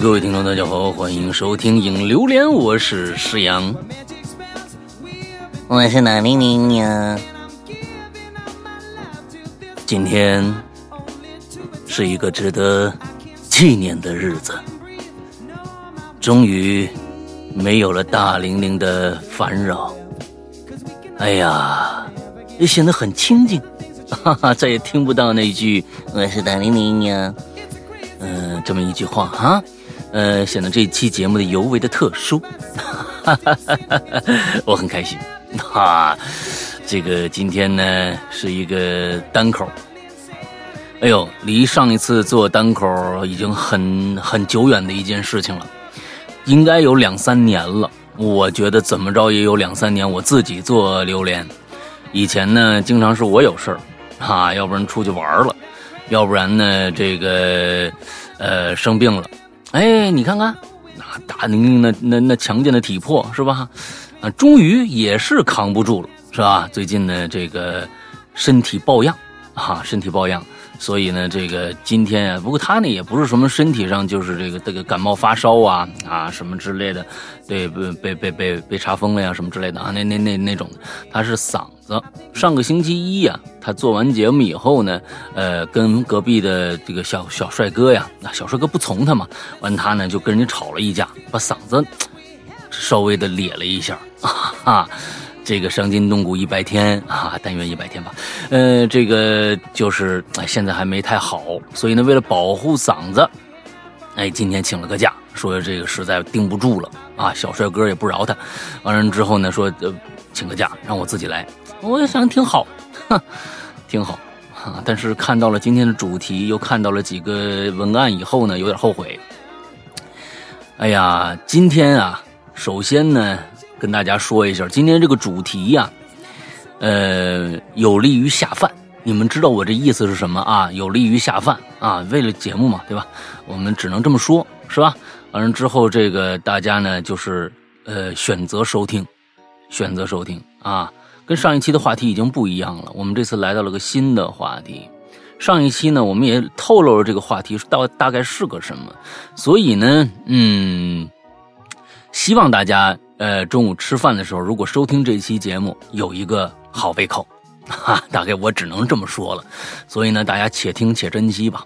各位听众，大家好，欢迎收听《影榴莲》，我是石阳，我是哪玲玲呀。今天是一个值得纪念的日子，终于没有了大玲玲的烦扰。哎呀，也显得很清静，哈哈，再也听不到那句“我是大玲玲呀”。嗯，这么一句话哈，呃，显得这期节目的尤为的特殊，哈哈哈哈我很开心。哈，这个今天呢是一个单口，哎呦，离上一次做单口已经很很久远的一件事情了，应该有两三年了。我觉得怎么着也有两三年，我自己做榴莲，以前呢经常是我有事儿，哈，要不然出去玩了。要不然呢？这个，呃，生病了，哎，你看看，那大宁宁那那那强健的体魄是吧？啊，终于也是扛不住了，是吧？最近呢，这个身体抱恙，啊，身体抱恙。所以呢，这个今天啊，不过他呢也不是什么身体上就是这个这个感冒发烧啊啊什么之类的，对，被被被被被查封了呀什么之类的啊，那那那那种，他是嗓子。上个星期一呀，他做完节目以后呢，呃，跟隔壁的这个小小帅哥呀，那小帅哥不从他嘛，完他呢就跟人家吵了一架，把嗓子稍微的咧了一下啊。这个伤筋动骨一百天啊，但愿一百天吧。呃，这个就是，现在还没太好，所以呢，为了保护嗓子，哎，今天请了个假，说这个实在顶不住了啊。小帅哥也不饶他，完了之后呢，说呃，请个假让我自己来。我也想挺好，挺好。但是看到了今天的主题，又看到了几个文案以后呢，有点后悔。哎呀，今天啊，首先呢。跟大家说一下，今天这个主题呀，呃，有利于下饭。你们知道我这意思是什么啊？有利于下饭啊，为了节目嘛，对吧？我们只能这么说，是吧？完了之后，这个大家呢，就是呃，选择收听，选择收听啊。跟上一期的话题已经不一样了，我们这次来到了个新的话题。上一期呢，我们也透露了这个话题大大概是个什么，所以呢，嗯，希望大家。呃，中午吃饭的时候，如果收听这期节目，有一个好胃口，哈，大概我只能这么说了。所以呢，大家且听且珍惜吧。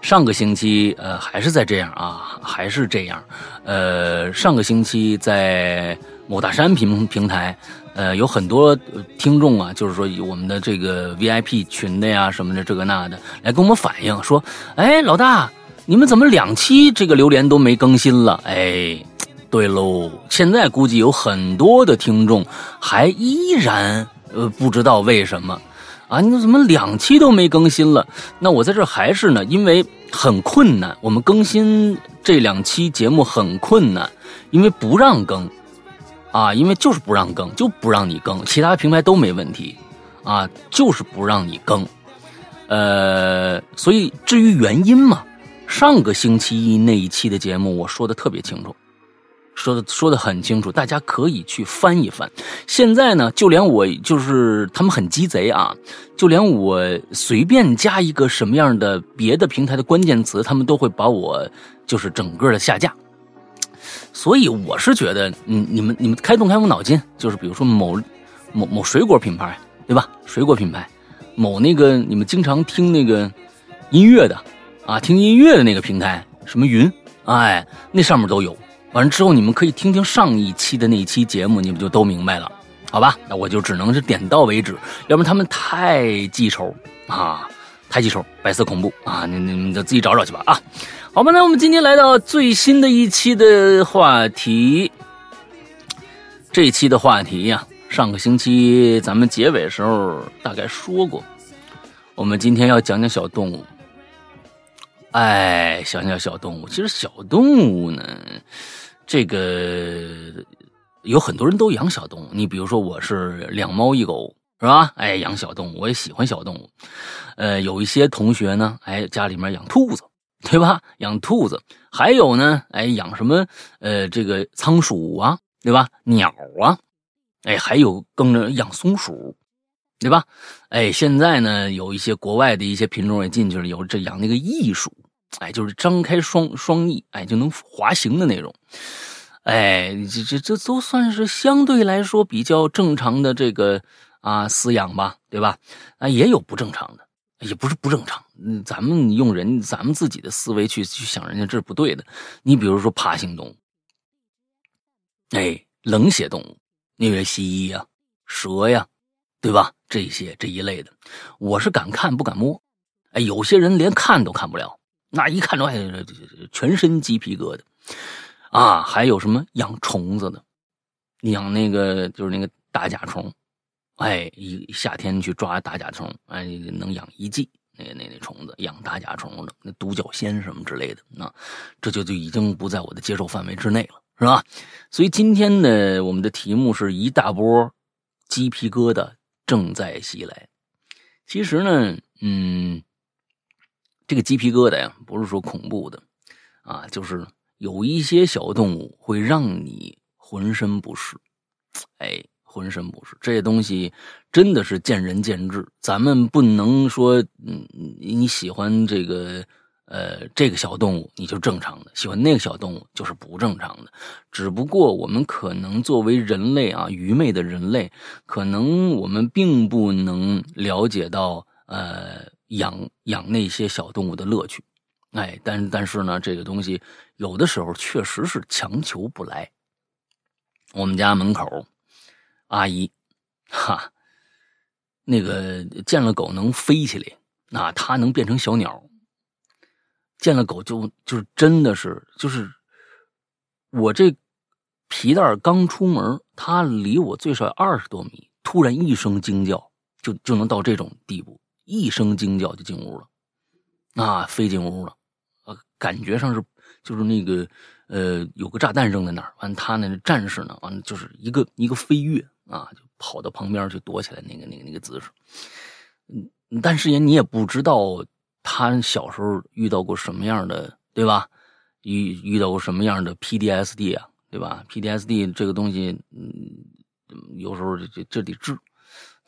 上个星期，呃，还是在这样啊，还是这样。呃，上个星期在某大山平平台，呃，有很多听众啊，就是说我们的这个 VIP 群的呀，什么的这个那的，来跟我们反映说，哎，老大，你们怎么两期这个榴莲都没更新了？哎。对喽，现在估计有很多的听众还依然呃不知道为什么啊？你怎么两期都没更新了？那我在这还是呢，因为很困难，我们更新这两期节目很困难，因为不让更啊，因为就是不让更，就不让你更，其他平台都没问题啊，就是不让你更。呃，所以至于原因嘛，上个星期一那一期的节目我说的特别清楚。说的说的很清楚，大家可以去翻一翻。现在呢，就连我就是他们很鸡贼啊，就连我随便加一个什么样的别的平台的关键词，他们都会把我就是整个的下架。所以我是觉得，嗯，你们你们开动开动脑筋，就是比如说某某某水果品牌，对吧？水果品牌，某那个你们经常听那个音乐的啊，听音乐的那个平台，什么云，哎，那上面都有。完了之后，你们可以听听上一期的那一期节目，你们就都明白了，好吧？那我就只能是点到为止，要不然他们太记仇啊，太记仇，白色恐怖啊！你你们就自己找找去吧啊！好吧，那我们今天来到最新的一期的话题，这一期的话题呀，上个星期咱们结尾时候大概说过，我们今天要讲讲小动物。哎，想想小动物，其实小动物呢，这个有很多人都养小动物。你比如说，我是两猫一狗，是吧？哎，养小动物，我也喜欢小动物。呃，有一些同学呢，哎，家里面养兔子，对吧？养兔子，还有呢，哎，养什么？呃，这个仓鼠啊，对吧？鸟啊，哎，还有跟着养松鼠。对吧？哎，现在呢，有一些国外的一些品种也进去了，有这养那个翼鼠，哎，就是张开双双翼，哎，就能滑行的那种，哎，这这这都算是相对来说比较正常的这个啊饲养吧，对吧？啊，也有不正常的，也不是不正常，嗯，咱们用人咱们自己的思维去去想，人家这是不对的。你比如说爬行动物，哎，冷血动物，那个蜥蜴呀，蛇呀。对吧？这些这一类的，我是敢看不敢摸。哎，有些人连看都看不了，那一看着哎，全身鸡皮疙瘩啊！还有什么养虫子的，养那个就是那个大甲虫，哎，一夏天去抓大甲虫，哎，能养一季。那那那虫子养大甲虫的，那独角仙什么之类的，那这就就已经不在我的接受范围之内了，是吧？所以今天呢，我们的题目是一大波鸡皮疙瘩。正在袭来。其实呢，嗯，这个鸡皮疙瘩呀，不是说恐怖的啊，就是有一些小动物会让你浑身不适，哎，浑身不适。这些东西真的是见仁见智，咱们不能说，嗯，你喜欢这个。呃，这个小动物你就正常的，喜欢那个小动物就是不正常的。只不过我们可能作为人类啊，愚昧的人类，可能我们并不能了解到呃养养那些小动物的乐趣。哎，但但是呢，这个东西有的时候确实是强求不来。我们家门口阿姨，哈，那个见了狗能飞起来，那它能变成小鸟。见了狗就就是真的是就是我这皮蛋刚出门，它离我最少二十多米，突然一声惊叫，就就能到这种地步，一声惊叫就进屋了，啊，飞进屋了，呃，感觉上是就是那个呃有个炸弹扔在那儿，完他那战士呢，完就是一个一个飞跃啊，就跑到旁边去躲起来那个那个那个姿势，嗯，但是也你也不知道。他小时候遇到过什么样的，对吧？遇遇到过什么样的 PDSD 啊，对吧？PDSD 这个东西，嗯，有时候这这得治。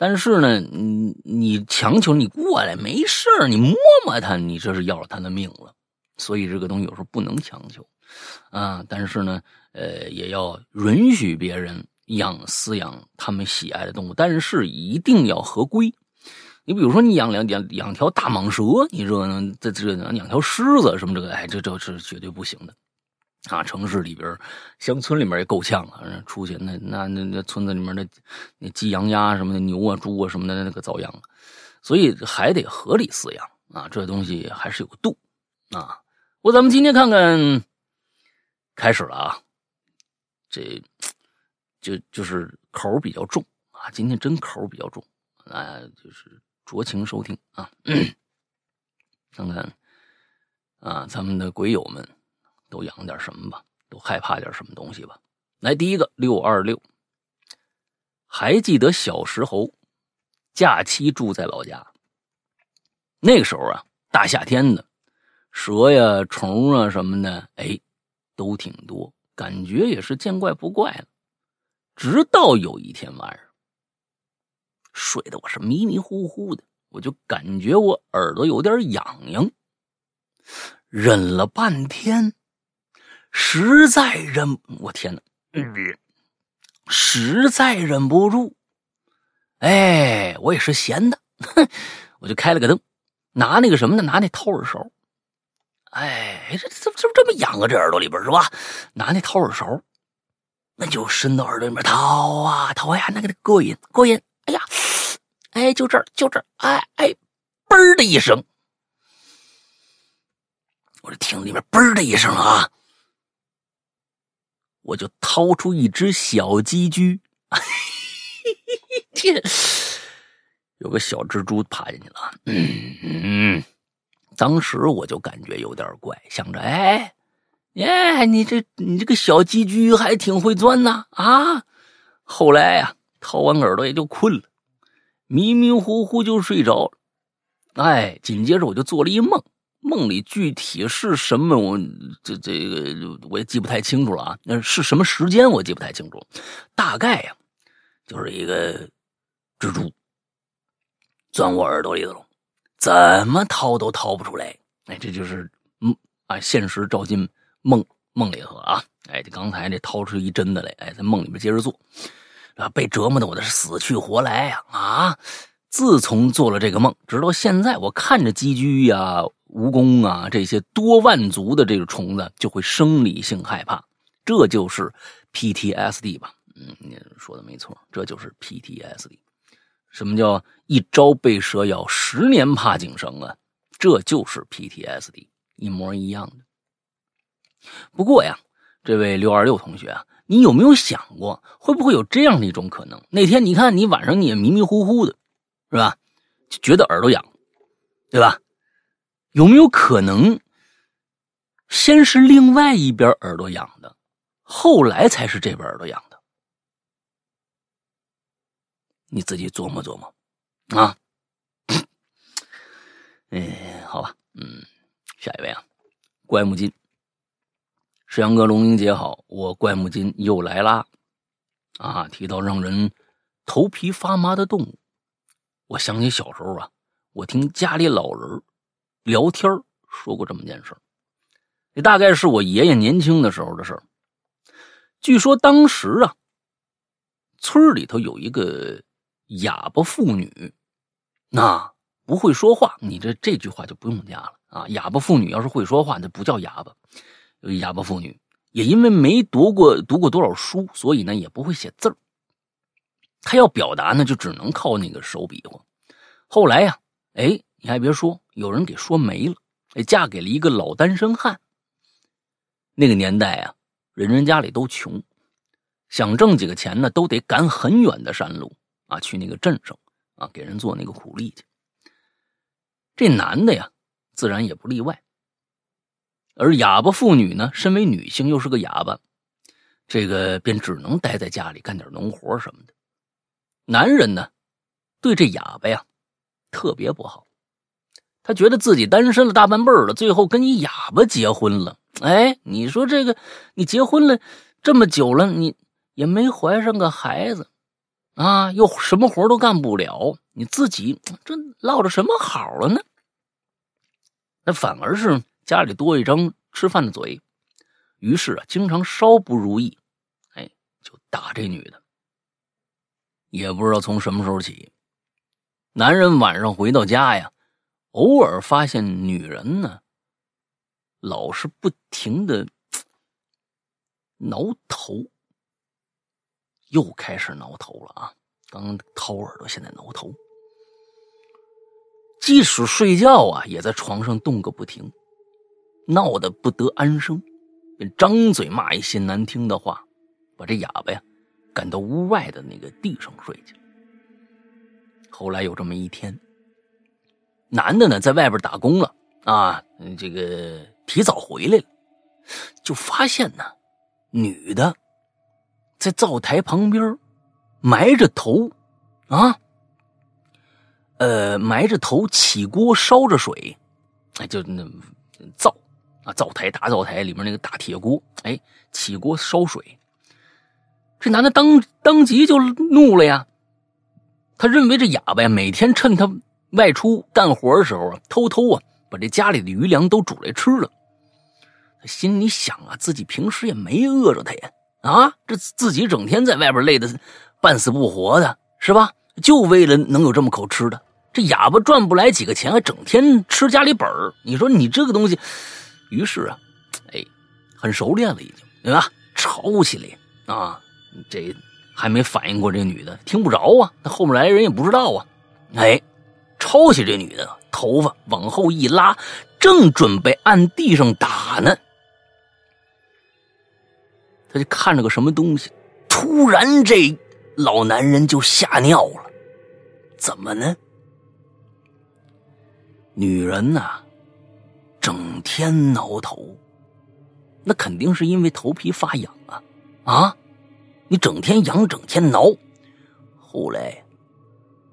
但是呢，你你强求你过来没事你摸摸他，你这是要了他的命了。所以这个东西有时候不能强求啊。但是呢，呃，也要允许别人养饲养他们喜爱的动物，但是一定要合规。你比如说，你养两养养条大蟒蛇，你这？这这养条狮子什么这个，哎，这这是绝对不行的啊！城市里边、乡村里面也够呛了，出去那那那那村子里面的那鸡羊鸭什么的，牛啊猪啊什么的，那个遭殃。所以还得合理饲养啊，这东西还是有个度啊。我咱们今天看看，开始了啊，这就就是口比较重啊，今天真口比较重啊，就是。酌情收听啊，看看啊，咱们的鬼友们都养点什么吧，都害怕点什么东西吧。来，第一个六二六，还记得小时候假期住在老家，那个时候啊，大夏天的，蛇呀、虫啊什么的，哎，都挺多，感觉也是见怪不怪了。直到有一天晚上。睡得我是迷迷糊糊的，我就感觉我耳朵有点痒痒，忍了半天，实在忍，我天哪，实在忍不住，哎，我也是闲的，哼，我就开了个灯，拿那个什么呢？拿那掏耳勺，哎，这这这这么痒啊？这耳朵里边是吧？拿那掏耳勺，那就伸到耳朵里面掏啊掏呀，那个过瘾过瘾。哎呀，哎，就这儿，就这儿，哎哎，嘣的一声，我就听里面嘣的一声啊，我就掏出一只小鸡居，天有个小蜘蛛爬进去了，嗯嗯，当时我就感觉有点怪，想着，哎，哎，你这你这个小鸡居还挺会钻呐啊！后来呀，掏完耳朵也就困了，迷迷糊糊就睡着了。哎，紧接着我就做了一梦，梦里具体是什么，我这这个我也记不太清楚了啊。那是什么时间我记不太清楚，大概呀，就是一个蜘蛛钻我耳朵里头，怎么掏都掏不出来。哎，这就是嗯啊，现实照进梦梦里头啊。哎，这刚才这掏出一针的来，哎，在梦里面接着做，啊，被折磨的我的是死去活来呀啊！自从做了这个梦，直到现在，我看着寄居呀、蜈蚣啊这些多万足的这个虫子，就会生理性害怕。这就是 PTSD 吧？嗯，你说的没错，这就是 PTSD。什么叫一朝被蛇咬，十年怕井绳啊？这就是 PTSD，一模一样的。不过呀，这位六二六同学啊，你有没有想过，会不会有这样的一种可能？那天你看你晚上你也迷迷糊糊的。是吧？就觉得耳朵痒，对吧？有没有可能，先是另外一边耳朵痒的，后来才是这边耳朵痒的？你自己琢磨琢磨啊。哎，好吧，嗯，下一位啊，怪木金，石阳哥，龙英姐好，我怪木金又来啦。啊，提到让人头皮发麻的动物。我想起小时候啊，我听家里老人聊天说过这么件事这大概是我爷爷年轻的时候的事据说当时啊，村里头有一个哑巴妇女，那不会说话，你这这句话就不用加了啊。哑巴妇女要是会说话，那不叫哑巴。有哑巴妇女也因为没读过读过多少书，所以呢也不会写字儿。他要表达呢，就只能靠那个手比划。后来呀，哎，你还别说，有人给说媒了，哎，嫁给了一个老单身汉。那个年代啊，人人家里都穷，想挣几个钱呢，都得赶很远的山路啊，去那个镇上啊，给人做那个苦力去。这男的呀，自然也不例外。而哑巴妇女呢，身为女性，又是个哑巴，这个便只能待在家里干点农活什么的。男人呢，对这哑巴呀特别不好，他觉得自己单身了大半辈儿了，最后跟一哑巴结婚了。哎，你说这个，你结婚了这么久了，你也没怀上个孩子啊，又什么活都干不了，你自己这落着什么好了呢？那反而是家里多一张吃饭的嘴，于是啊，经常稍不如意，哎，就打这女的。也不知道从什么时候起，男人晚上回到家呀，偶尔发现女人呢，老是不停的 挠头，又开始挠头了啊！刚掏耳朵，现在挠头，即使睡觉啊，也在床上动个不停，闹得不得安生，便张嘴骂一些难听的话，把这哑巴呀。赶到屋外的那个地上睡去。后来有这么一天，男的呢在外边打工了啊，这个提早回来了，就发现呢，女的在灶台旁边埋着头啊，呃，埋着头起锅烧着水，哎，就那灶啊，灶台大灶台里面那个大铁锅，哎，起锅烧水。这男的当当即就怒了呀！他认为这哑巴呀，每天趁他外出干活的时候啊，偷偷啊把这家里的余粮都煮来吃了。他心里想啊，自己平时也没饿着他呀，啊，这自己整天在外边累得半死不活的，是吧？就为了能有这么口吃的。这哑巴赚不来几个钱，还整天吃家里本儿。你说你这个东西，于是啊，哎，很熟练了，已经对吧？吵起来啊！这还没反应过，这女的听不着啊，那后面来人也不知道啊。哎，抄起这女的头发往后一拉，正准备按地上打呢，他就看着个什么东西，突然这老男人就吓尿了。怎么呢？女人呐，整天挠头，那肯定是因为头皮发痒啊啊！你整天痒，整天挠，后来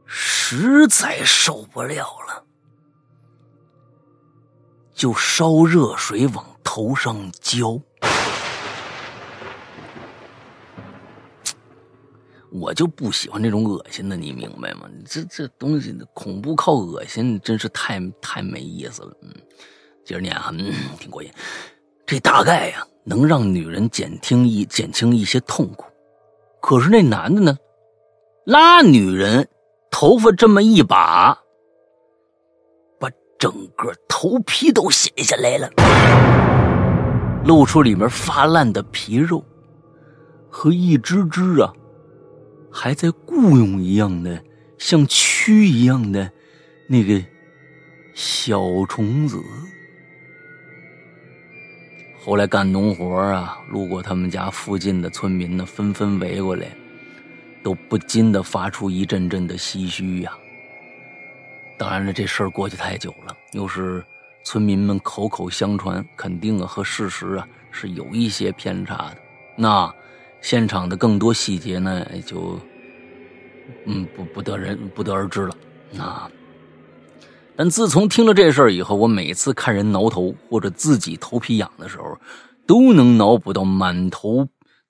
实在受不了了，就烧热水往头上浇。我就不喜欢这种恶心的，你明白吗？这这东西恐怖靠恶心，真是太太没意思了。嗯，接着念啊，嗯，挺过瘾。这大概呀，能让女人减轻一减轻一些痛苦。可是那男的呢，拉女人头发这么一把，把整个头皮都掀下来了，露出里面发烂的皮肉和一只只啊。还在雇佣一样的，像蛆一样的那个小虫子。后来干农活啊，路过他们家附近的村民呢，纷纷围过来，都不禁的发出一阵阵的唏嘘呀。当然了，这事儿过去太久了，又是村民们口口相传，肯定啊和事实啊是有一些偏差的。那。现场的更多细节呢，就，嗯，不不得人不得而知了。啊，但自从听了这事儿以后，我每次看人挠头或者自己头皮痒的时候，都能脑补到满头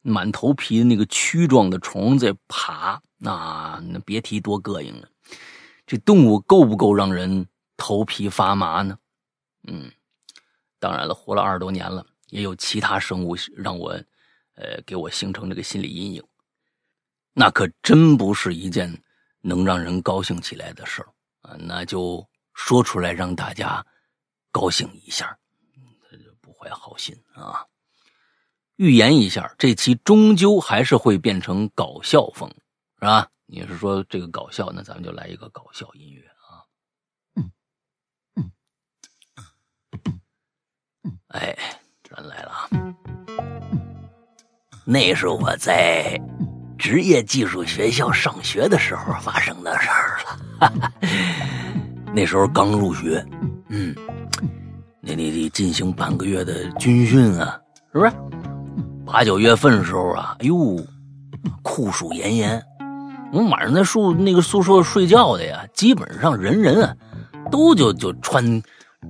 满头皮的那个蛆状的虫在爬。那那别提多膈应了。这动物够不够让人头皮发麻呢？嗯，当然了，活了二十多年了，也有其他生物让我。呃，给我形成这个心理阴影，那可真不是一件能让人高兴起来的事儿啊！那就说出来让大家高兴一下，他就不怀好心啊！预言一下，这期终究还是会变成搞笑风，是吧？你是说这个搞笑，那咱们就来一个搞笑音乐啊！嗯嗯嗯，哎，咱来了啊！那是我在职业技术学校上学的时候发生的事儿了。那时候刚入学，嗯，你你得进行半个月的军训啊，是不是？八九月份的时候啊，哎呦，酷暑炎炎，我们晚上在宿那个宿舍睡觉的呀，基本上人人啊，都就就穿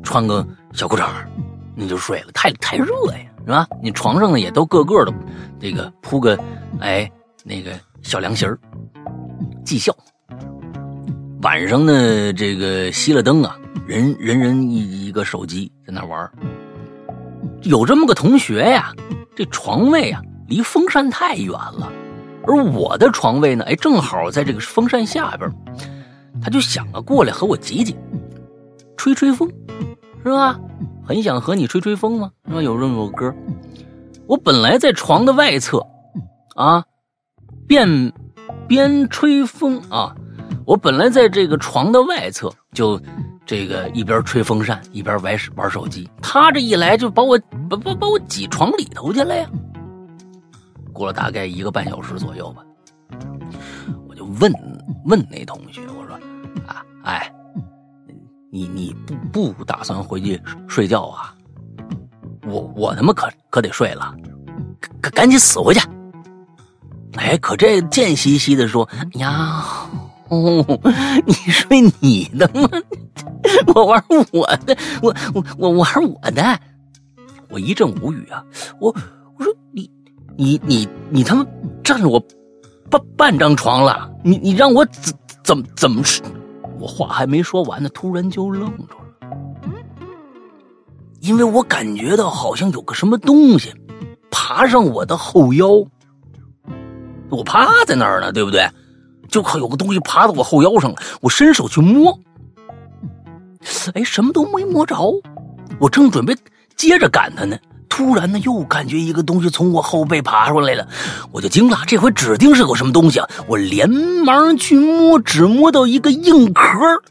穿个小裤衩，你就睡了，太太热呀。是吧？你床上呢也都个个的，这个铺个，哎，那个小凉席儿，绩效。晚上呢，这个熄了灯啊，人人人一一个手机在那玩有这么个同学呀，这床位啊离风扇太远了，而我的床位呢，哎，正好在这个风扇下边，他就想啊过来和我挤挤，吹吹风，是吧？很想和你吹吹风吗？是吧？有这么首歌。我本来在床的外侧，啊，边边吹风啊。我本来在这个床的外侧，就这个一边吹风扇一边玩玩手机。他这一来就把我把把把我挤床里头去了呀。过了大概一个半小时左右吧，我就问问那同学，我说啊，哎。你你不不打算回去睡觉啊？我我他妈可可得睡了，赶赶紧死回去！哎，可这贱兮兮的说呀，哦，你睡你的吗？我玩我的，我我我玩我的。我一阵无语啊！我我说你你你你他妈占了我半半张床了，你你让我怎怎么怎么睡？我话还没说完呢，突然就愣住了，因为我感觉到好像有个什么东西爬上我的后腰，我趴在那儿呢，对不对？就靠有个东西爬到我后腰上了，我伸手去摸，哎，什么都没摸着，我正准备接着赶他呢。突然呢，又感觉一个东西从我后背爬出来了，我就惊了，这回指定是个什么东西啊！我连忙去摸，只摸到一个硬壳，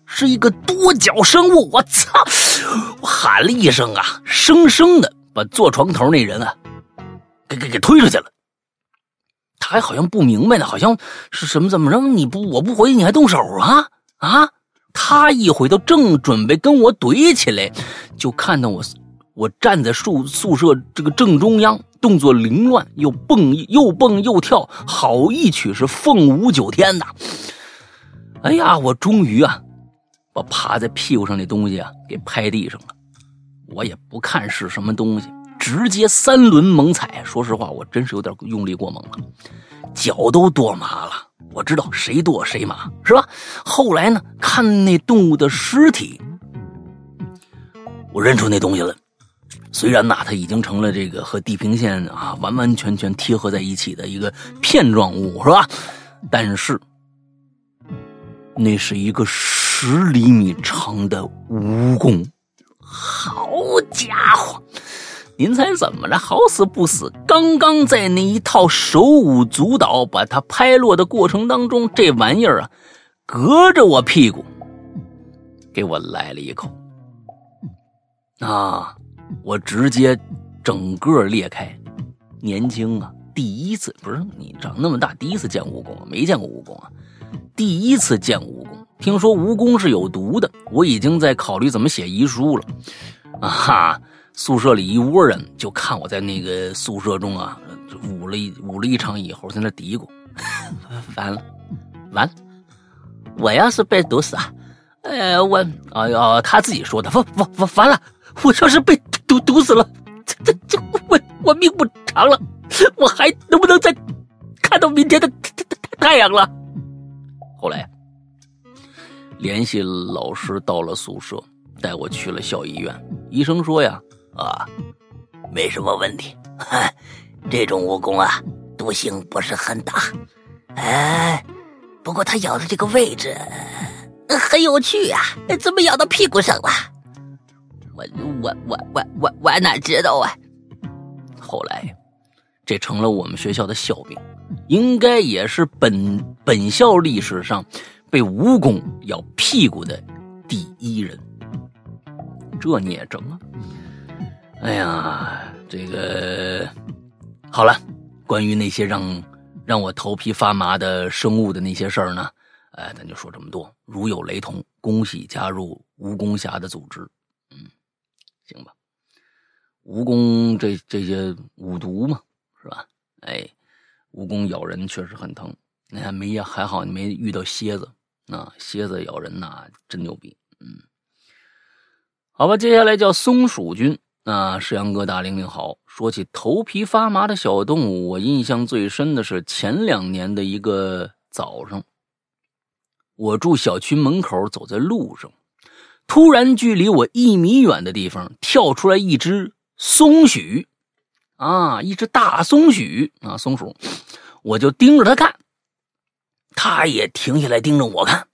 是一个多脚生物。我操！我喊了一声啊，生生的把坐床头那人啊，给给给推出去了。他还好像不明白呢，好像是什么怎么着？你不我不回去，你还动手啊啊！他一回头，正准备跟我怼起来，就看到我。我站在宿宿舍这个正中央，动作凌乱，又蹦又蹦又跳，好一曲是凤舞九天呐！哎呀，我终于啊，把趴在屁股上那东西啊给拍地上了。我也不看是什么东西，直接三轮猛踩。说实话，我真是有点用力过猛了，脚都跺麻了。我知道谁跺谁麻，是吧？后来呢，看那动物的尸体，我认出那东西了。虽然呐，它已经成了这个和地平线啊完完全全贴合在一起的一个片状物，是吧？但是，那是一个十厘米长的蜈蚣。好家伙，您猜怎么着？好死不死，刚刚在那一套手舞足蹈把它拍落的过程当中，这玩意儿啊，隔着我屁股给我来了一口啊！我直接整个裂开。年轻啊，第一次不是你长那么大第一次见蜈蚣，没见过蜈蚣啊，第一次见蜈蚣。听说蜈蚣是有毒的，我已经在考虑怎么写遗书了。啊哈！宿舍里一窝人就看我在那个宿舍中啊，捂了一捂了一场以后，在那嘀咕：完了，完了！我要是被毒死啊，呃，我哎呀，他自己说的，完完完完了！我要是被毒毒死了，这这这我我命不长了，我还能不能再看到明天的太太太阳了？后来。联系老师到了宿舍，带我去了校医院。医生说呀，啊，没什么问题，这种蜈蚣啊，毒性不是很大。哎，不过它咬的这个位置很有趣啊，怎么咬到屁股上了？我我我我我我哪知道啊？后来，这成了我们学校的笑柄，应该也是本本校历史上。被蜈蚣咬屁股的第一人，这你也整啊？哎呀，这个好了，关于那些让让我头皮发麻的生物的那些事儿呢，哎，咱就说这么多。如有雷同，恭喜加入蜈蚣侠的组织。嗯，行吧。蜈蚣这这些五毒嘛，是吧？哎，蜈蚣咬人确实很疼。你看没还好，你没遇到蝎子。那蝎子咬人呐，真牛逼。嗯，好吧，接下来叫松鼠君。那世阳哥大玲玲好。说起头皮发麻的小动物，我印象最深的是前两年的一个早上，我住小区门口，走在路上，突然距离我一米远的地方跳出来一只松鼠，啊，一只大松鼠啊，松鼠，我就盯着它看。它也停下来盯着我看，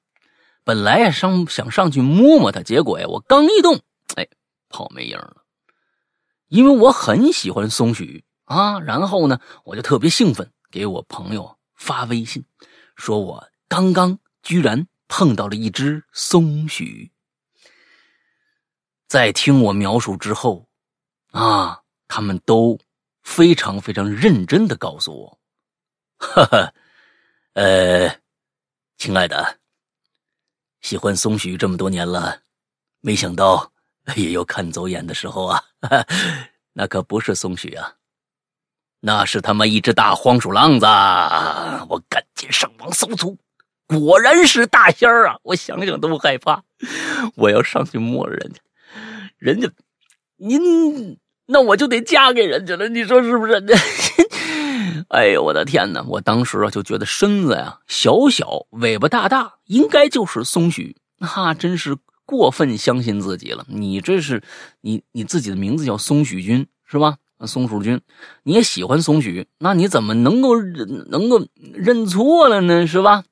本来呀上想上去摸摸它，结果呀我刚一动，哎，跑没影了。因为我很喜欢松许啊，然后呢我就特别兴奋，给我朋友发微信，说我刚刚居然碰到了一只松许。在听我描述之后，啊，他们都非常非常认真的告诉我，哈哈。呃，亲爱的，喜欢松许这么多年了，没想到 也有看走眼的时候啊！那可不是松鼠啊，那是他妈一只大黄鼠狼子！我赶紧上网搜图，果然是大仙儿啊！我想想都害怕，我要上去摸人家，人家，您那我就得嫁给人家了，你说是不是？哎呦我的天哪！我当时啊就觉得身子呀小小，尾巴大大，应该就是松鼠。那真是过分相信自己了。你这是你你自己的名字叫松鼠君是吧？松鼠君，你也喜欢松鼠，那你怎么能够能够认错了呢？是吧？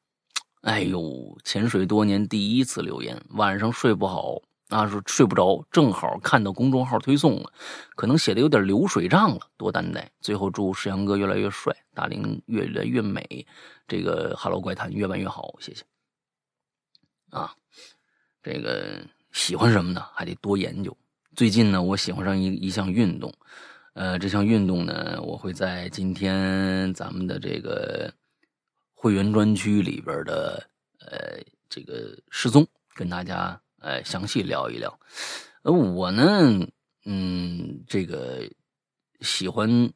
哎呦，潜水多年第一次留言，晚上睡不好。那是睡不着，正好看到公众号推送了，可能写的有点流水账了，多担待。最后祝世阳哥越来越帅，大玲越来越美，这个 Hello 怪谈越办越好，谢谢。啊，这个喜欢什么呢？还得多研究。最近呢，我喜欢上一一项运动，呃，这项运动呢，我会在今天咱们的这个会员专区里边的呃这个失踪跟大家。呃，详细聊一聊。呃，我呢，嗯，这个喜欢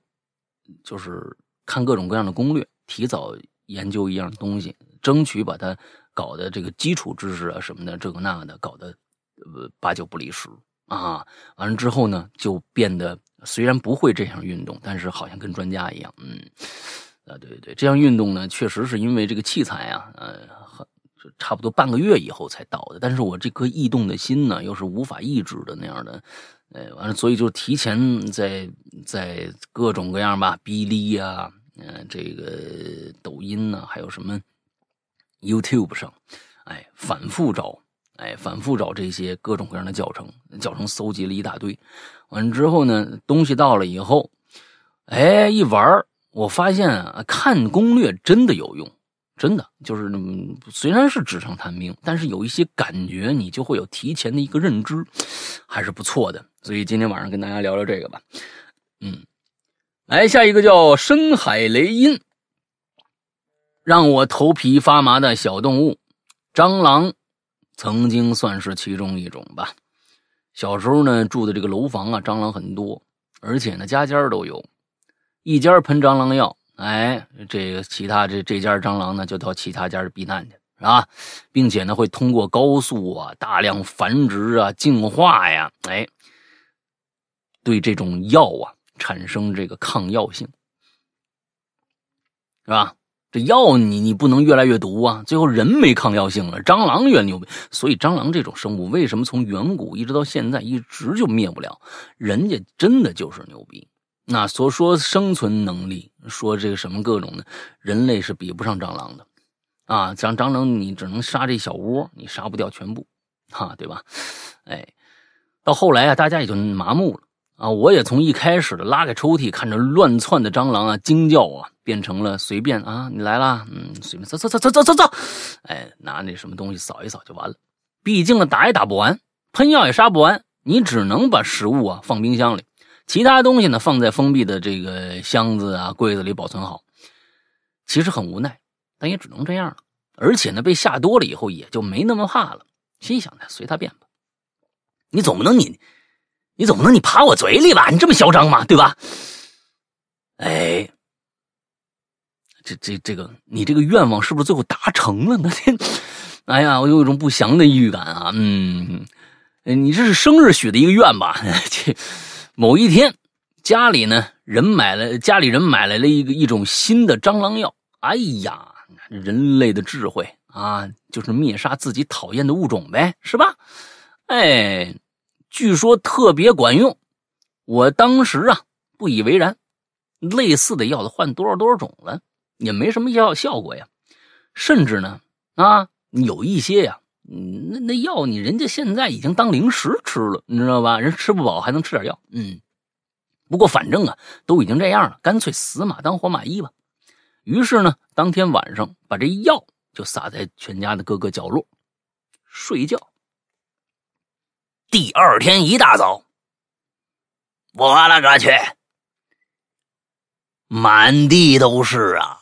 就是看各种各样的攻略，提早研究一样东西，争取把它搞的这个基础知识啊什么的，这个那个的搞得呃八九不离十啊。完了之后呢，就变得虽然不会这项运动，但是好像跟专家一样，嗯。啊，对对对，这项运动呢，确实是因为这个器材啊，呃，很差不多半个月以后才到的。但是我这颗异动的心呢，又是无法抑制的那样的，呃，完了，所以就提前在在各种各样吧，哔哩呀，嗯，这个抖音呢，还有什么 YouTube 上，哎，反复找，哎，反复找这些各种各样的教程，教程搜集了一大堆。完之后呢，东西到了以后，哎，一玩我发现啊，看攻略真的有用，真的就是虽然是纸上谈兵，但是有一些感觉，你就会有提前的一个认知，还是不错的。所以今天晚上跟大家聊聊这个吧。嗯，来下一个叫深海雷音，让我头皮发麻的小动物，蟑螂曾经算是其中一种吧。小时候呢，住的这个楼房啊，蟑螂很多，而且呢，家家都有。一家喷蟑螂药，哎，这个其他这这家蟑螂呢，就到其他家避难去，是吧？并且呢，会通过高速啊，大量繁殖啊，进化呀，哎，对这种药啊产生这个抗药性，是吧？这药你你不能越来越毒啊，最后人没抗药性了，蟑螂越牛逼。所以蟑螂这种生物为什么从远古一直到现在一直就灭不了？人家真的就是牛逼。那所说生存能力，说这个什么各种的，人类是比不上蟑螂的，啊，像蟑螂你只能杀这小窝，你杀不掉全部，哈，对吧？哎，到后来啊，大家也就麻木了啊，我也从一开始的拉开抽屉看着乱窜的蟑螂啊，惊叫啊，变成了随便啊，你来了，嗯，随便走走走走走走走，哎，拿那什么东西扫一扫就完了，毕竟呢，打也打不完，喷药也杀不完，你只能把食物啊放冰箱里。其他东西呢，放在封闭的这个箱子啊、柜子里保存好。其实很无奈，但也只能这样了。而且呢，被吓多了以后，也就没那么怕了。心想呢，随他便吧。你总不能你，你总不能你爬我嘴里吧？你这么嚣张吗？对吧？哎，这这这个，你这个愿望是不是最后达成了呢？哎呀，我有一种不祥的预感啊。嗯，你这是生日许的一个愿吧？这。某一天，家里呢人买了家里人买来了一个一种新的蟑螂药。哎呀，人类的智慧啊，就是灭杀自己讨厌的物种呗，是吧？哎，据说特别管用。我当时啊不以为然，类似的药都换多少多少种了，也没什么效效果呀。甚至呢啊有一些呀。那那药你人家现在已经当零食吃了，你知道吧？人吃不饱还能吃点药。嗯，不过反正啊，都已经这样了，干脆死马当活马医吧。于是呢，当天晚上把这药就撒在全家的各个角落，睡觉。第二天一大早，我勒个去，满地都是啊！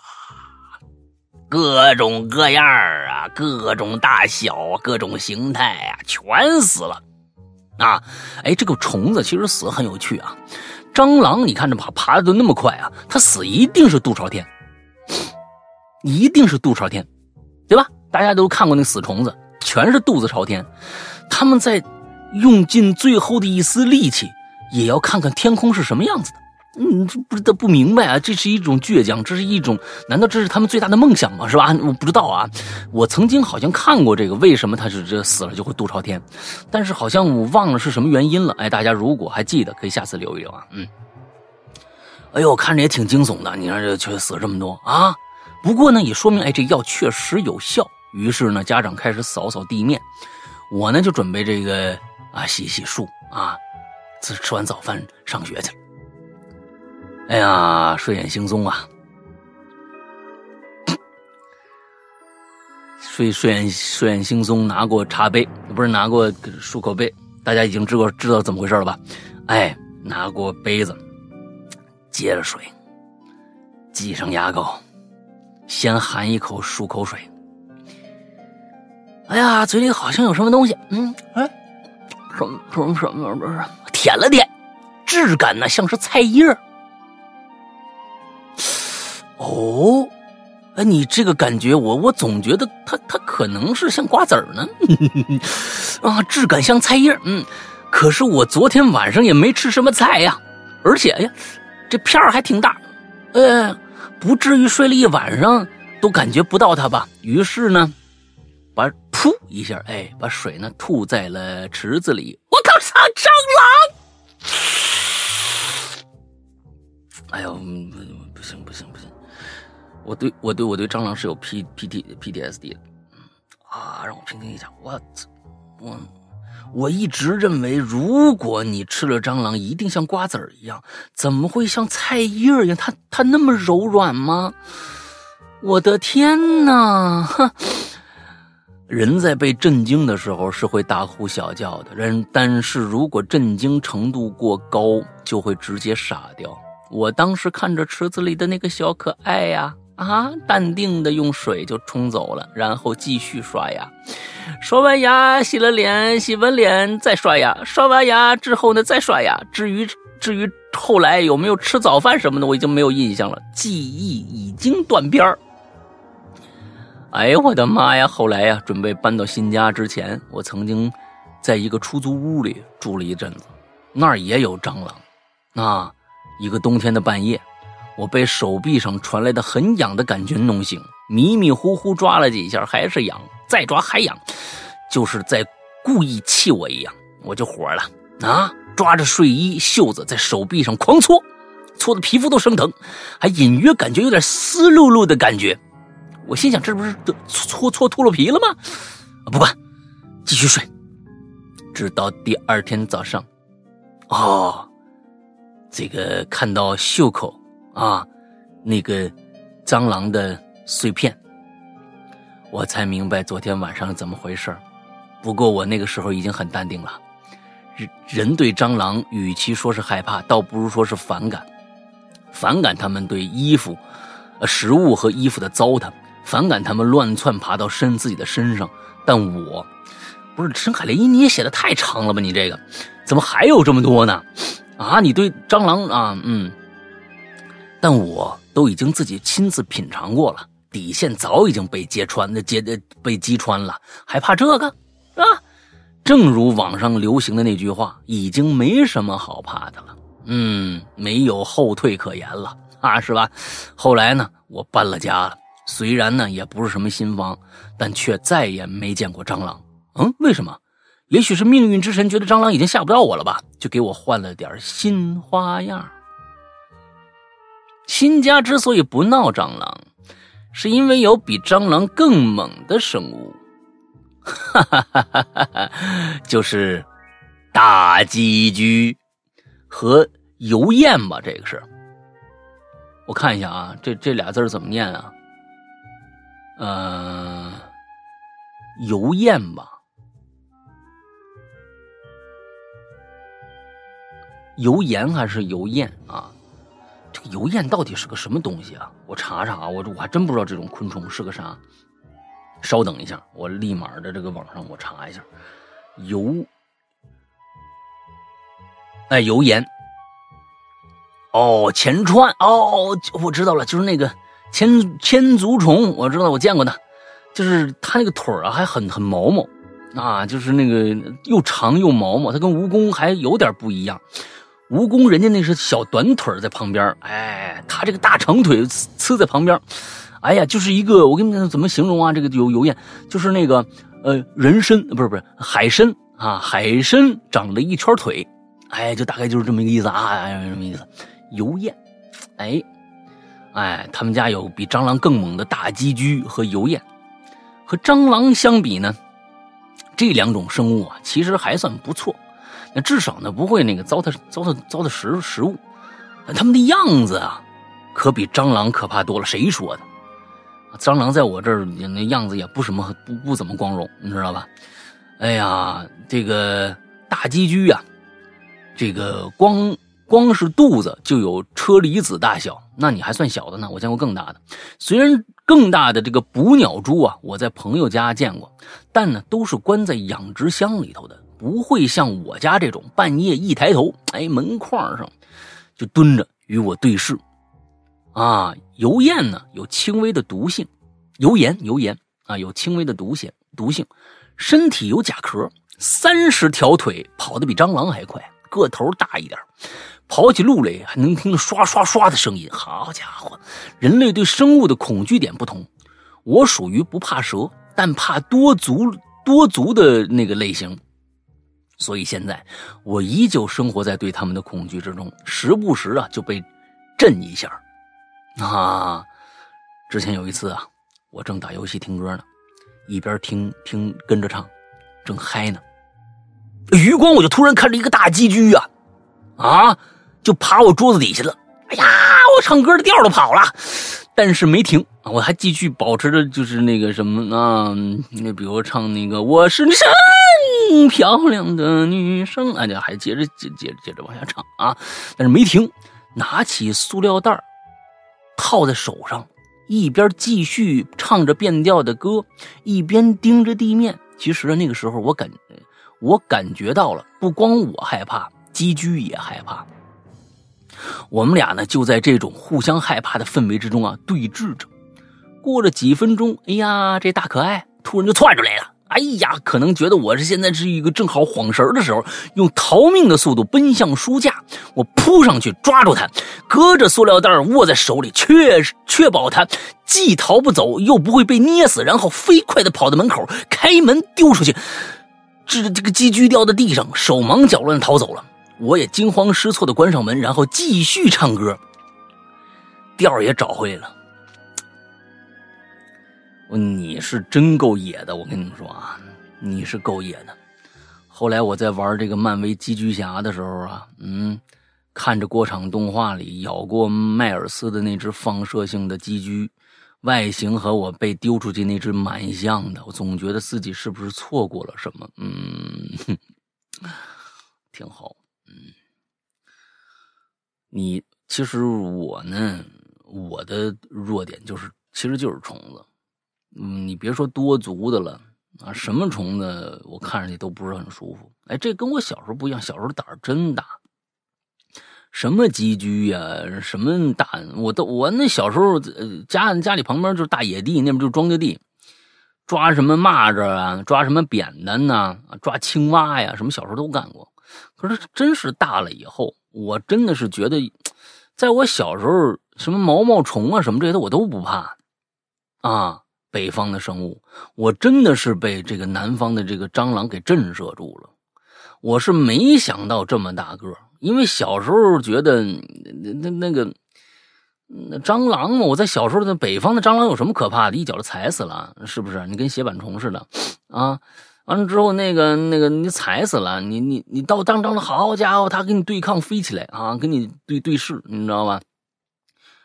各种各样啊，各种大小，各种形态啊，全死了啊！哎，这个虫子其实死很有趣啊。蟑螂，你看着爬爬的都那么快啊，它死一定是肚朝天，一定是肚朝天，对吧？大家都看过那死虫子，全是肚子朝天。他们在用尽最后的一丝力气，也要看看天空是什么样子的。嗯，这不知道不明白啊，这是一种倔强，这是一种，难道这是他们最大的梦想吗？是吧？我不知道啊，我曾经好像看过这个，为什么他是这死了就会肚朝天，但是好像我忘了是什么原因了。哎，大家如果还记得，可以下次留一留啊。嗯，哎呦，看着也挺惊悚的，你看这却死这么多啊。不过呢，也说明哎，这药确实有效。于是呢，家长开始扫扫地面，我呢就准备这个啊洗洗漱啊，吃吃完早饭上学去了。哎呀，睡眼惺忪啊！睡睡眼睡眼惺忪，拿过茶杯，不是拿过漱口杯，大家已经知道知道怎么回事了吧？哎，拿过杯子，接着水，挤上牙膏，先含一口漱口水。哎呀，嘴里好像有什么东西，嗯，哎，什么什么什么？不是，舔了舔。质感呢像是菜叶。哦，哎，你这个感觉，我我总觉得它它可能是像瓜子儿呢，啊，质感像菜叶嗯，可是我昨天晚上也没吃什么菜呀，而且呀，这片儿还挺大，呃，不至于睡了一晚上都感觉不到它吧？于是呢，噗一下，哎，把水呢吐在了池子里。我靠，上蟑螂！哎呦，不行不行不行！我对我对我对蟑螂是有 P P T P T S D 的，啊，让我平静一下。我我我一直认为，如果你吃了蟑螂，一定像瓜子儿一样，怎么会像菜叶一样？它它那么柔软吗？我的天哪！哼，人在被震惊的时候是会大呼小叫的，人但是如果震惊程度过高，就会直接傻掉。我当时看着池子里的那个小可爱呀。啊，淡定的用水就冲走了，然后继续刷牙。刷完牙，洗了脸，洗完脸再刷牙。刷完牙之后呢，再刷牙。至于至于后来有没有吃早饭什么的，我已经没有印象了，记忆已经断片儿。哎呦，我的妈呀！后来呀，准备搬到新家之前，我曾经在一个出租屋里住了一阵子，那儿也有蟑螂。啊，一个冬天的半夜。我被手臂上传来的很痒的感觉弄醒，迷迷糊糊抓了几下，还是痒，再抓还痒，就是在故意气我一样，我就火了啊！抓着睡衣袖子在手臂上狂搓，搓的皮肤都生疼，还隐约感觉有点湿漉漉的感觉。我心想，这不是搓搓秃噜皮了吗？不管，继续睡，直到第二天早上，哦，这个看到袖口。啊，那个蟑螂的碎片，我才明白昨天晚上怎么回事不过我那个时候已经很淡定了。人人对蟑螂，与其说是害怕，倒不如说是反感。反感他们对衣服、呃食物和衣服的糟蹋，反感他们乱窜爬到身自己的身上。但我不是深海林，你也写的太长了吧？你这个怎么还有这么多呢？啊，你对蟑螂啊，嗯。但我都已经自己亲自品尝过了，底线早已经被揭穿，那揭的被击穿了，还怕这个啊？正如网上流行的那句话，已经没什么好怕的了，嗯，没有后退可言了啊，是吧？后来呢，我搬了家了，虽然呢也不是什么新房，但却再也没见过蟑螂。嗯，为什么？也许是命运之神觉得蟑螂已经吓不到我了吧，就给我换了点新花样。新家之所以不闹蟑螂，是因为有比蟑螂更猛的生物，哈哈哈哈哈，就是大寄居和油燕吧？这个是，我看一下啊，这这俩字怎么念啊？嗯，油燕吧，油盐还是油燕啊？这个油燕到底是个什么东西啊？我查查啊，我我还真不知道这种昆虫是个啥。稍等一下，我立马的这个网上我查一下。油，哎，油盐。哦，前川哦，我知道了，就是那个千千足虫，我知道，我见过的，就是它那个腿啊，还很很毛毛啊，就是那个又长又毛毛，它跟蜈蚣还有点不一样。蜈蚣人家那是小短腿在旁边，哎，它这个大长腿呲在旁边，哎呀，就是一个我跟你们怎么形容啊？这个油油燕就是那个呃人参不是不是海参啊，海参长了一圈腿，哎，就大概就是这么一个意思啊，什么意思？油燕，哎哎，他们家有比蟑螂更猛的大鸡居和油燕，和蟑螂相比呢，这两种生物啊，其实还算不错。那至少呢不会那个糟蹋糟蹋糟蹋食食物，他们的样子啊，可比蟑螂可怕多了。谁说的？蟑螂在我这儿那样子也不什么不不怎么光荣，你知道吧？哎呀，这个大鸡居呀，这个光光是肚子就有车厘子大小，那你还算小的呢。我见过更大的，虽然更大的这个捕鸟蛛啊，我在朋友家见过，但呢都是关在养殖箱里头的。不会像我家这种半夜一抬头，哎，门框上就蹲着与我对视。啊，油燕呢有轻微的毒性，油盐油盐啊有轻微的毒性毒性，身体有甲壳，三十条腿跑得比蟑螂还快，个头大一点，跑起路来还能听到刷刷刷的声音。好家伙，人类对生物的恐惧点不同，我属于不怕蛇，但怕多足多足的那个类型，所以现在我依旧生活在对他们的恐惧之中，时不时啊就被震一下。啊，之前有一次啊，我正打游戏听歌呢，一边听听跟着唱，正嗨呢，余光我就突然看着一个大鸡居啊，啊，就爬我桌子底下了。哎呀，我唱歌的调都跑了，但是没停，我还继续保持着就是那个什么啊，那比如唱那个我是真漂亮的女生，哎，还接着接接着接着往下唱啊，但是没停，拿起塑料袋套在手上，一边继续唱着变调的歌，一边盯着地面。其实那个时候，我感我感觉到了，不光我害怕，鸡居也害怕。我们俩呢，就在这种互相害怕的氛围之中啊，对峙着。过了几分钟，哎呀，这大可爱突然就窜出来了。哎呀，可能觉得我是现在是一个正好晃神的时候，用逃命的速度奔向书架。我扑上去抓住他，隔着塑料袋握在手里，确确保他既逃不走，又不会被捏死。然后飞快的跑到门口，开门丢出去，这这个鸡居掉在地上，手忙脚乱逃走了。我也惊慌失措的关上门，然后继续唱歌，调也找回来了。你是真够野的，我跟你们说啊，你是够野的。后来我在玩这个漫威寄居侠的时候啊，嗯，看着过场动画里咬过迈尔斯的那只放射性的寄居，外形和我被丢出去那只蛮像的，我总觉得自己是不是错过了什么？嗯，挺好。你其实我呢，我的弱点就是，其实就是虫子。嗯，你别说多足的了啊，什么虫子我看上去都不是很舒服。哎，这跟我小时候不一样，小时候胆儿真大。什么寄居呀，什么大，我都我那小时候家家里旁边就是大野地，那边就是庄稼地，抓什么蚂蚱啊，抓什么扁担呐，抓青蛙呀，什么小时候都干过。可是真是大了以后，我真的是觉得，在我小时候，什么毛毛虫啊，什么这些的我都不怕啊。北方的生物，我真的是被这个南方的这个蟑螂给震慑住了。我是没想到这么大个，因为小时候觉得那那那个那蟑螂嘛，我在小时候在北方的蟑螂有什么可怕的？一脚就踩死了，是不是？你跟血板虫似的啊！完了之后，那个那个你踩死了，你你你到当当的好家伙，他跟你对抗飞起来啊，跟你对对视，你知道吧？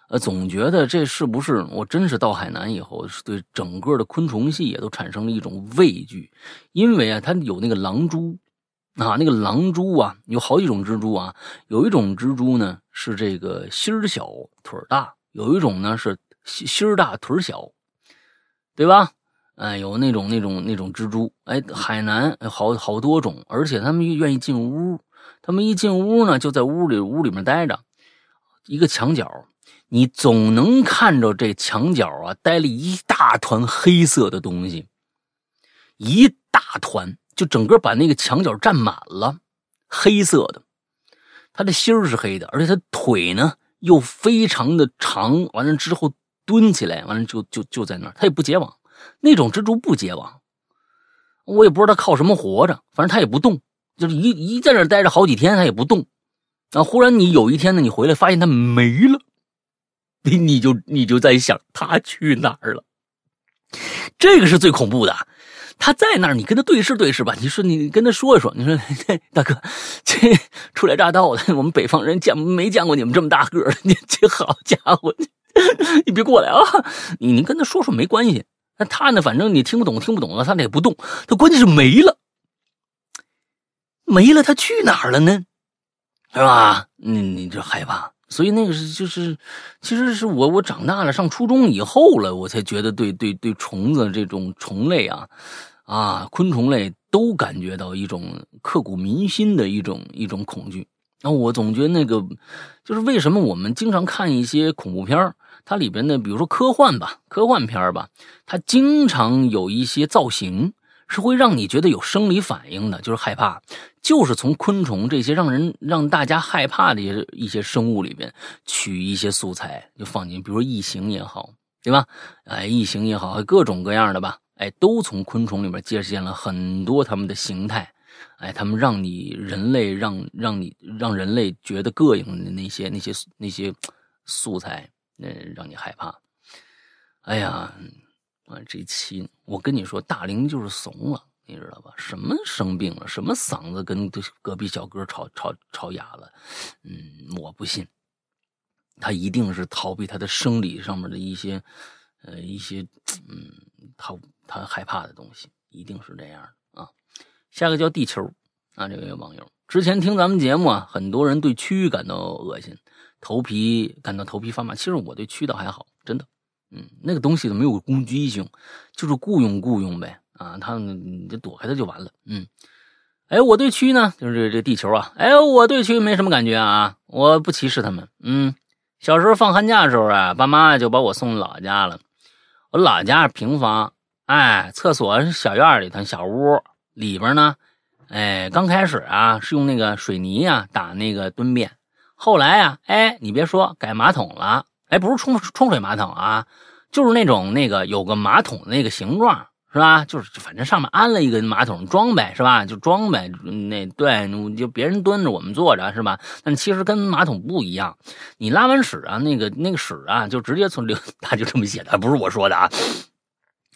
呃，总觉得这是不是我真是到海南以后，是对整个的昆虫系也都产生了一种畏惧，因为啊，它有那个狼蛛，啊，那个狼蛛啊，有好几种蜘蛛啊，有一种蜘蛛呢是这个心儿小腿大，有一种呢是心心儿大腿小，对吧？哎，有那种那种那种蜘蛛，哎，海南好好多种，而且他们愿意进屋，他们一进屋呢，就在屋里屋里面待着，一个墙角。你总能看着这墙角啊，待了一大团黑色的东西，一大团，就整个把那个墙角占满了，黑色的。它的心是黑的，而且它腿呢又非常的长。完了之后蹲起来，完了就就就在那儿，它也不结网。那种蜘蛛不结网，我也不知道它靠什么活着，反正它也不动，就是一一在那待着好几天，它也不动。啊，忽然你有一天呢，你回来发现它没了。你你就你就在想他去哪儿了？这个是最恐怖的。他在那儿，你跟他对视对视吧。你说你跟他说一说，你说 大哥，这初来乍到的，我们北方人见没见过你们这么大个的？你这好家伙，你别过来啊！你你跟他说说没关系。那他呢？反正你听不懂听不懂了，他也不动。他关键是没了，没了，他去哪儿了呢？是吧？你你就害怕。所以那个是就是，其实是我我长大了上初中以后了，我才觉得对对对虫子这种虫类啊，啊昆虫类都感觉到一种刻骨铭心的一种一种恐惧。那我总觉得那个，就是为什么我们经常看一些恐怖片它里边的，比如说科幻吧，科幻片吧，它经常有一些造型是会让你觉得有生理反应的，就是害怕，就是从昆虫这些让人让大家害怕的一些一些生物里边取一些素材就放进，比如说异形也好，对吧？哎，异形也好，各种各样的吧，哎，都从昆虫里面借鉴了很多他们的形态。哎，他们让你人类让让你让人类觉得膈应的那些那些那些素材，那让你害怕。哎呀，啊，这期我跟你说，大龄就是怂了，你知道吧？什么生病了？什么嗓子跟隔壁小哥吵吵吵哑了？嗯，我不信，他一定是逃避他的生理上面的一些呃一些嗯，他他害怕的东西，一定是这样的啊。下个叫地球啊，这位网友之前听咱们节目啊，很多人对蛆感到恶心，头皮感到头皮发麻。其实我对蛆倒还好，真的，嗯，那个东西都没有攻击性，就是雇佣雇佣呗啊，他你就躲开它就完了，嗯，哎，我对蛆呢，就是这这地球啊，哎，我对蛆没什么感觉啊，我不歧视他们，嗯，小时候放寒假的时候啊，爸妈就把我送老家了，我老家是平房，哎，厕所是小院里头小屋。里边呢，哎，刚开始啊是用那个水泥啊打那个蹲便，后来啊，哎，你别说改马桶了，哎，不是冲冲水马桶啊，就是那种那个有个马桶那个形状，是吧？就是反正上面安了一个马桶装呗，是吧？就装呗，那对，就别人蹲着我们坐着，是吧？但其实跟马桶不一样，你拉完屎啊，那个那个屎啊就直接从流，他就这么写的，不是我说的啊。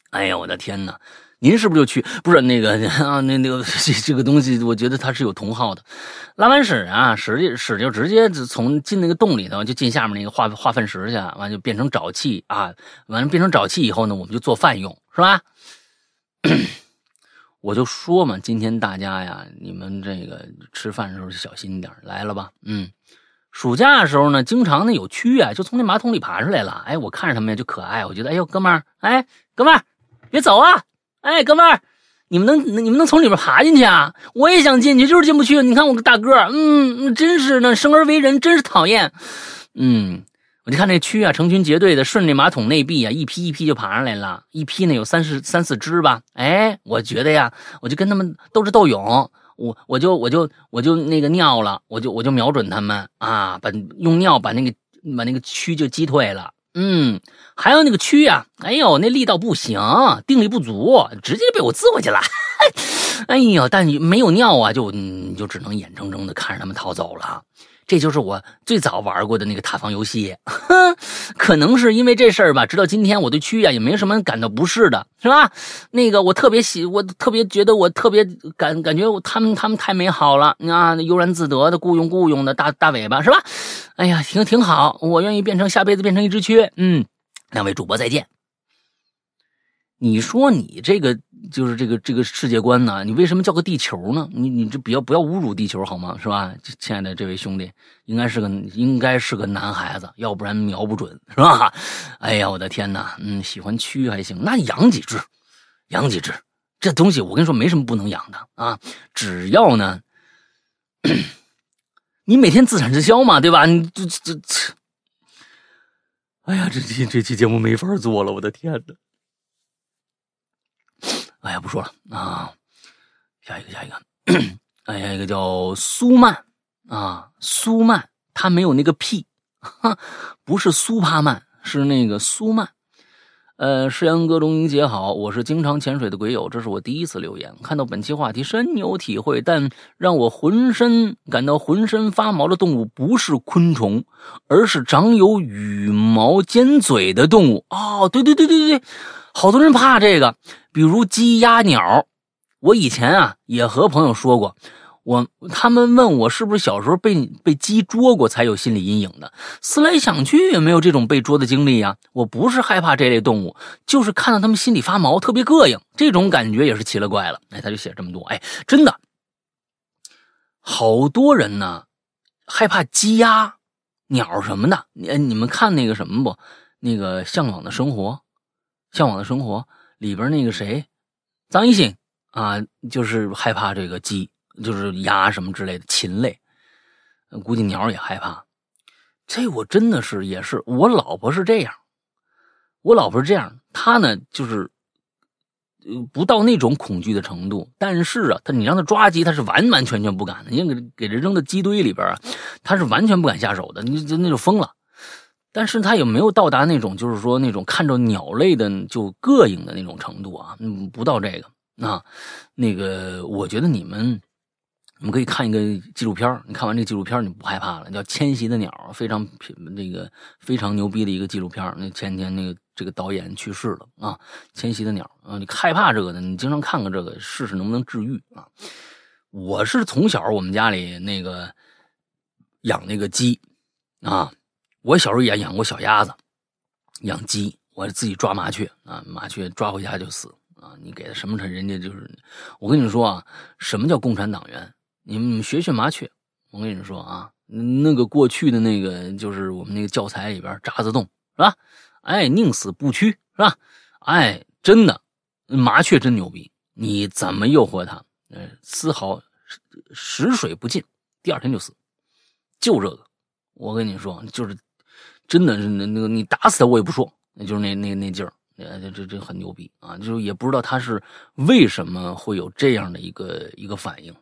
哎呀，我的天哪！您是不是就去？不是那个啊，那那个这这个东西，我觉得它是有同号的。拉完屎啊，屎就屎就直接从进那个洞里头，就进下面那个化化粪池去，完就变成沼气啊。完了变成沼气以后呢，我们就做饭用，是吧？我就说嘛，今天大家呀，你们这个吃饭的时候小心点来了吧？嗯，暑假的时候呢，经常呢有蛆啊，就从那马桶里爬出来了。哎，我看着他们呀就可爱，我觉得，哎呦，哥们儿，哎，哥们儿，别走啊！哎，哥们儿，你们能你们能从里面爬进去啊？我也想进去，就是进不去。你看我个大个儿，嗯，真是呢，生而为人真是讨厌。嗯，我就看那蛆啊，成群结队的顺着马桶内壁啊，一批一批就爬上来了，一批呢有三四三四只吧。哎，我觉得呀，我就跟他们斗智斗勇，我我就我就我就那个尿了，我就我就瞄准他们啊，把用尿把那个把那个蛆就击退了。嗯，还有那个蛆啊，哎呦，那力道不行，定力不足，直接被我滋回去了。哎呦，但没有尿啊，就你就只能眼睁睁的看着他们逃走了。这就是我最早玩过的那个塔防游戏，哼，可能是因为这事儿吧，直到今天我对蛆啊也没什么感到不适的，是吧？那个我特别喜，我特别觉得我特别感感觉他们他们太美好了啊，悠然自得的雇佣雇佣的大大尾巴，是吧？哎呀，挺挺好，我愿意变成下辈子变成一只蛆。嗯，两位主播再见。你说你这个就是这个这个世界观呢？你为什么叫个地球呢？你你这不要不要侮辱地球好吗？是吧？亲爱的这位兄弟，应该是个应该是个男孩子，要不然瞄不准是吧？哎呀，我的天哪！嗯，喜欢蛆还行，那养几只，养几只，这东西我跟你说没什么不能养的啊，只要呢。你每天自产自销嘛，对吧？你这这这，哎呀，这期这期节目没法做了，我的天哪！哎呀，不说了啊，下一个，下一个，哎，下一个叫苏曼啊，苏曼，他没有那个屁，不是苏帕曼，是那个苏曼。呃，世阳哥，龙英姐好，我是经常潜水的鬼友，这是我第一次留言，看到本期话题深有体会，但让我浑身感到浑身发毛的动物不是昆虫，而是长有羽毛尖嘴的动物。哦，对对对对对，好多人怕这个，比如鸡、鸭、鸟。我以前啊也和朋友说过。我他们问我是不是小时候被被鸡捉过才有心理阴影的？思来想去也没有这种被捉的经历呀。我不是害怕这类动物，就是看到他们心里发毛，特别膈应，这种感觉也是奇了怪了。哎，他就写这么多，哎，真的，好多人呢害怕鸡鸭鸟什么的。你你们看那个什么不？那个向往的生活，向往的生活里边那个谁，张艺兴。啊，就是害怕这个鸡，就是鸭什么之类的禽类，估计鸟也害怕。这我真的是也是，我老婆是这样，我老婆是这样，她呢就是不到那种恐惧的程度，但是啊，她你让她抓鸡，她是完完全全不敢的。你给给这扔到鸡堆里边啊，她是完全不敢下手的，你就那就疯了。但是她也没有到达那种就是说那种看着鸟类的就膈应的那种程度啊，嗯，不到这个。啊，那个，我觉得你们，你们可以看一个纪录片你看完这个纪录片你不害怕了，叫《迁徙的鸟》，非常那个非常牛逼的一个纪录片那前天那个这个导演去世了啊，《迁徙的鸟》啊，你害怕这个的，你经常看看这个，试试能不能治愈啊。我是从小我们家里那个养那个鸡啊，我小时候也养过小鸭子，养鸡，我自己抓麻雀啊，麻雀抓回家就死。啊，你给他什么人家就是，我跟你说啊，什么叫共产党员？你们学学麻雀。我跟你说啊，那个过去的那个就是我们那个教材里边渣滓洞是吧？哎，宁死不屈是吧？哎，真的，麻雀真牛逼，你怎么诱惑它，呃，丝毫食水不进，第二天就死，就这个。我跟你说，就是真的是那那个你打死他我也不说，那就是那那那劲儿。这这这很牛逼啊！就是也不知道他是为什么会有这样的一个一个反应。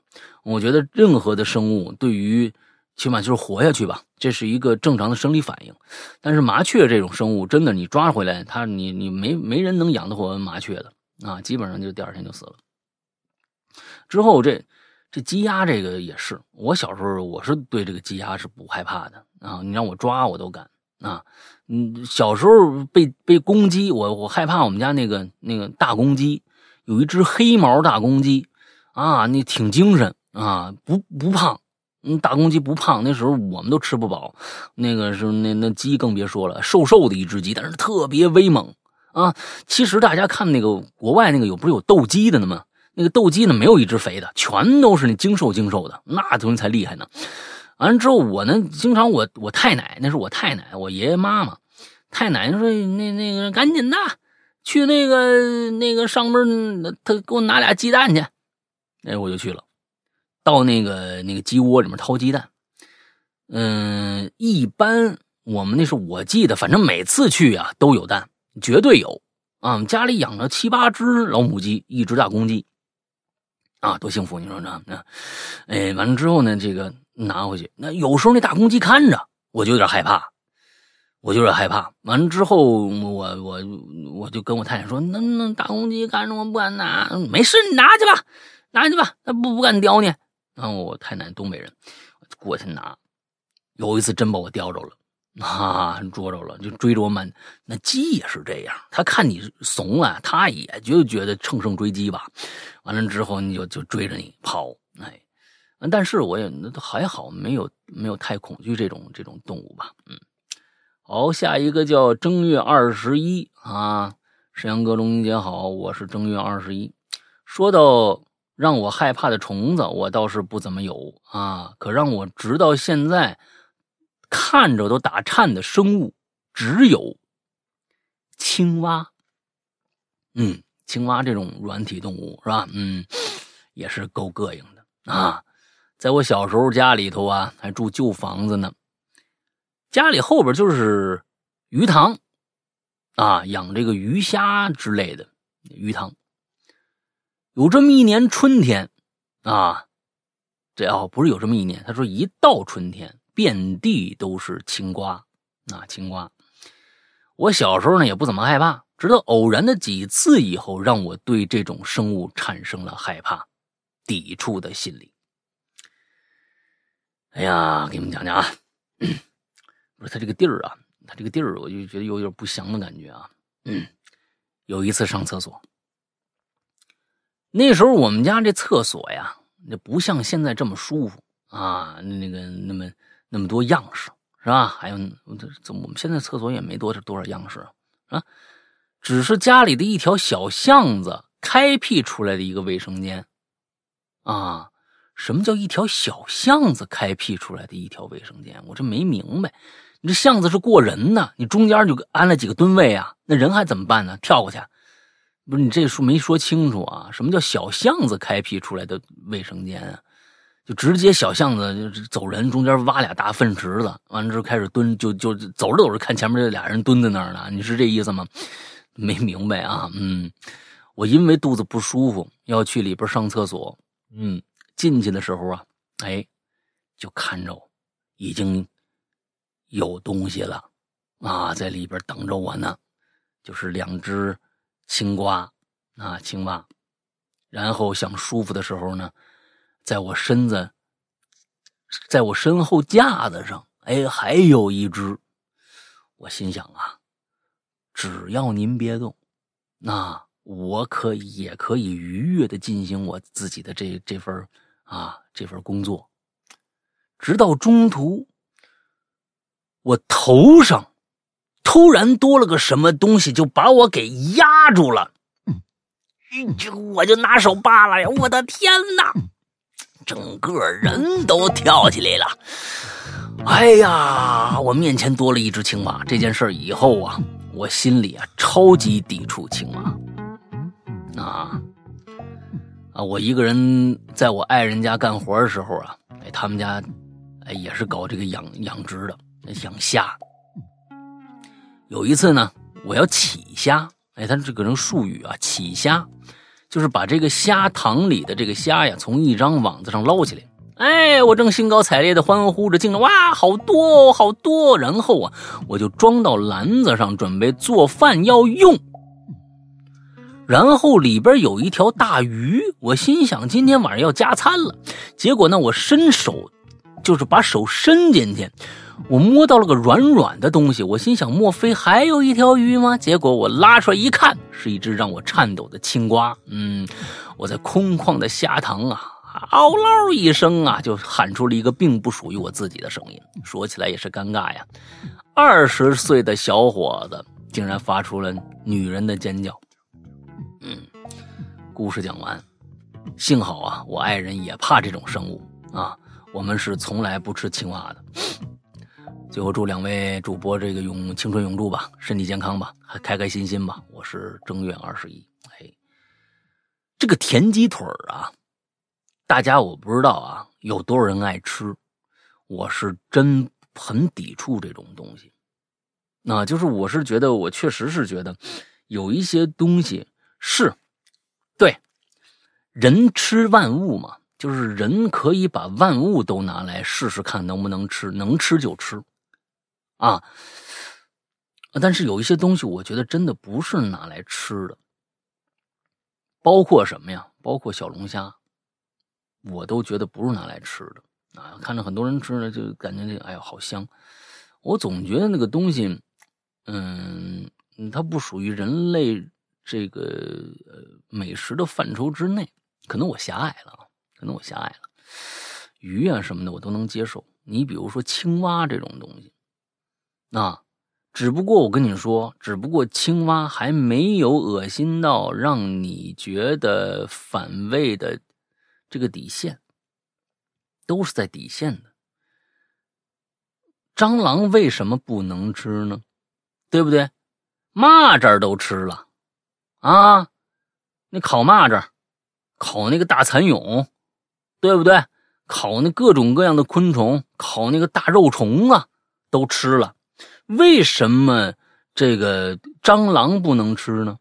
我觉得任何的生物对于起码就是活下去吧，这是一个正常的生理反应。但是麻雀这种生物，真的你抓回来，它你你没没人能养得活麻雀的啊，基本上就第二天就死了。之后这这鸡鸭这个也是，我小时候我是对这个鸡鸭是不害怕的啊，你让我抓我都敢啊。嗯，小时候被被公鸡，我我害怕我们家那个那个大公鸡，有一只黑毛大公鸡，啊，那挺精神啊，不不胖，嗯，大公鸡不胖，那时候我们都吃不饱，那个是那那鸡更别说了，瘦瘦的一只鸡，但是特别威猛啊。其实大家看那个国外那个有不是有斗鸡的呢吗？那个斗鸡呢没有一只肥的，全都是那精瘦精瘦的，那东西才厉害呢。完了之后，我呢，经常我我太奶，那是我太奶，我爷爷妈妈，太奶奶说那那个赶紧的，去那个那个上边，他给我拿俩鸡蛋去，哎，我就去了，到那个那个鸡窝里面掏鸡蛋。嗯，一般我们那是我记得，反正每次去啊都有蛋，绝对有啊。家里养了七八只老母鸡，一只大公鸡，啊，多幸福！你说这那，哎，完了之后呢，这个。拿回去，那有时候那大公鸡看着我就有点害怕，我就有点害怕。完了之后，我我我就跟我太太说：“那那大公鸡看着我不敢拿，没事，你拿去吧，拿去吧，他不不敢叼你。”然后我太太东北人，过去拿，有一次真把我叼着了，啊，捉着了，就追着我满。那鸡也是这样，他看你怂了，他也就觉得乘胜追击吧。完了之后，你就就追着你跑，但是我也那还好，没有没有太恐惧这种这种动物吧。嗯，好，下一个叫正月二十一啊，沈阳哥龙英姐好，我是正月二十一。说到让我害怕的虫子，我倒是不怎么有啊，可让我直到现在看着都打颤的生物，只有青蛙。嗯，青蛙这种软体动物是吧？嗯，也是够膈应的啊。在我小时候，家里头啊还住旧房子呢，家里后边就是鱼塘，啊，养这个鱼虾之类的鱼塘。有这么一年春天，啊，这哦不是有这么一年，他说一到春天，遍地都是青瓜，啊，青瓜。我小时候呢也不怎么害怕，直到偶然的几次以后，让我对这种生物产生了害怕、抵触的心理。哎呀，给你们讲讲啊，不是他这个地儿啊，他这个地儿，我就觉得有点不祥的感觉啊。有一次上厕所，那时候我们家这厕所呀，那不像现在这么舒服啊，那个那么那么多样式是吧？还有怎么我们现在厕所也没多少多少样式啊，只是家里的一条小巷子开辟出来的一个卫生间啊。什么叫一条小巷子开辟出来的一条卫生间？我这没明白。你这巷子是过人呢，你中间就安了几个蹲位啊？那人还怎么办呢？跳过去，不是你这说没说清楚啊？什么叫小巷子开辟出来的卫生间啊？就直接小巷子就走人，中间挖俩大粪池子，完了之后开始蹲，就就走着走着看前面这俩人蹲在那儿呢。你是这意思吗？没明白啊？嗯，我因为肚子不舒服要去里边上厕所，嗯，进去的时候啊，哎，就看着已经有东西了啊，在里边等着我呢，就是两只青蛙啊，青蛙，然后想舒服的时候呢。在我身子，在我身后架子上，哎，还有一只。我心想啊，只要您别动，那我可也可以愉悦的进行我自己的这这份啊这份工作。直到中途，我头上突然多了个什么东西，就把我给压住了。嗯，这我就拿手扒拉呀！我的天哪！整个人都跳起来了！哎呀，我面前多了一只青蛙。这件事以后啊，我心里啊超级抵触青蛙。啊我一个人在我爱人家干活的时候啊，哎，他们家哎也是搞这个养养殖的，养虾。有一次呢，我要起虾，哎，他这个人术语啊，起虾。就是把这个虾塘里的这个虾呀，从一张网子上捞起来。哎，我正兴高采烈的欢呼着，进来，哇，好多好多！然后啊，我就装到篮子上，准备做饭要用。然后里边有一条大鱼，我心想今天晚上要加餐了。结果呢，我伸手，就是把手伸进去。我摸到了个软软的东西，我心想，莫非还有一条鱼吗？结果我拉出来一看，是一只让我颤抖的青蛙。嗯，我在空旷的虾塘啊，嗷唠一声啊，就喊出了一个并不属于我自己的声音。说起来也是尴尬呀，二十岁的小伙子竟然发出了女人的尖叫。嗯，故事讲完，幸好啊，我爱人也怕这种生物啊，我们是从来不吃青蛙的。最后祝两位主播这个永青春永驻吧，身体健康吧，还开开心心吧。我是正月二十一，嘿，这个田鸡腿啊，大家我不知道啊，有多少人爱吃？我是真很抵触这种东西。那就是我是觉得，我确实是觉得有一些东西是对人吃万物嘛，就是人可以把万物都拿来试试看能不能吃，能吃就吃。啊，但是有一些东西，我觉得真的不是拿来吃的，包括什么呀？包括小龙虾，我都觉得不是拿来吃的啊。看着很多人吃呢，就感觉这哎呀好香，我总觉得那个东西，嗯，它不属于人类这个呃美食的范畴之内，可能我狭隘了，可能我狭隘了。鱼啊什么的我都能接受，你比如说青蛙这种东西。啊，只不过我跟你说，只不过青蛙还没有恶心到让你觉得反胃的这个底线，都是在底线的。蟑螂为什么不能吃呢？对不对？蚂蚱都吃了啊，那烤蚂蚱，烤那个大蚕蛹，对不对？烤那各种各样的昆虫，烤那个大肉虫啊，都吃了。为什么这个蟑螂不能吃呢？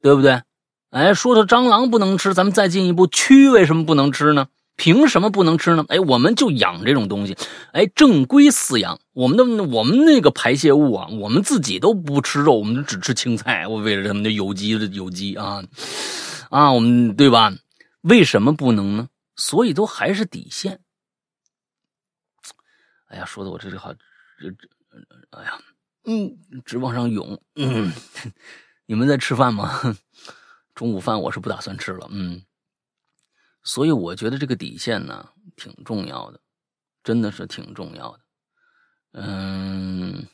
对不对？哎，说到蟑螂不能吃，咱们再进一步，蛆为什么不能吃呢？凭什么不能吃呢？哎，我们就养这种东西，哎，正规饲养。我们的我们那个排泄物啊，我们自己都不吃肉，我们只吃青菜。我为了他们的有机的有机啊啊，我们对吧？为什么不能呢？所以都还是底线。哎呀，说的我这里好这这。哎呀，嗯，直往上涌。嗯，你们在吃饭吗？中午饭我是不打算吃了。嗯，所以我觉得这个底线呢挺重要的，真的是挺重要的。嗯，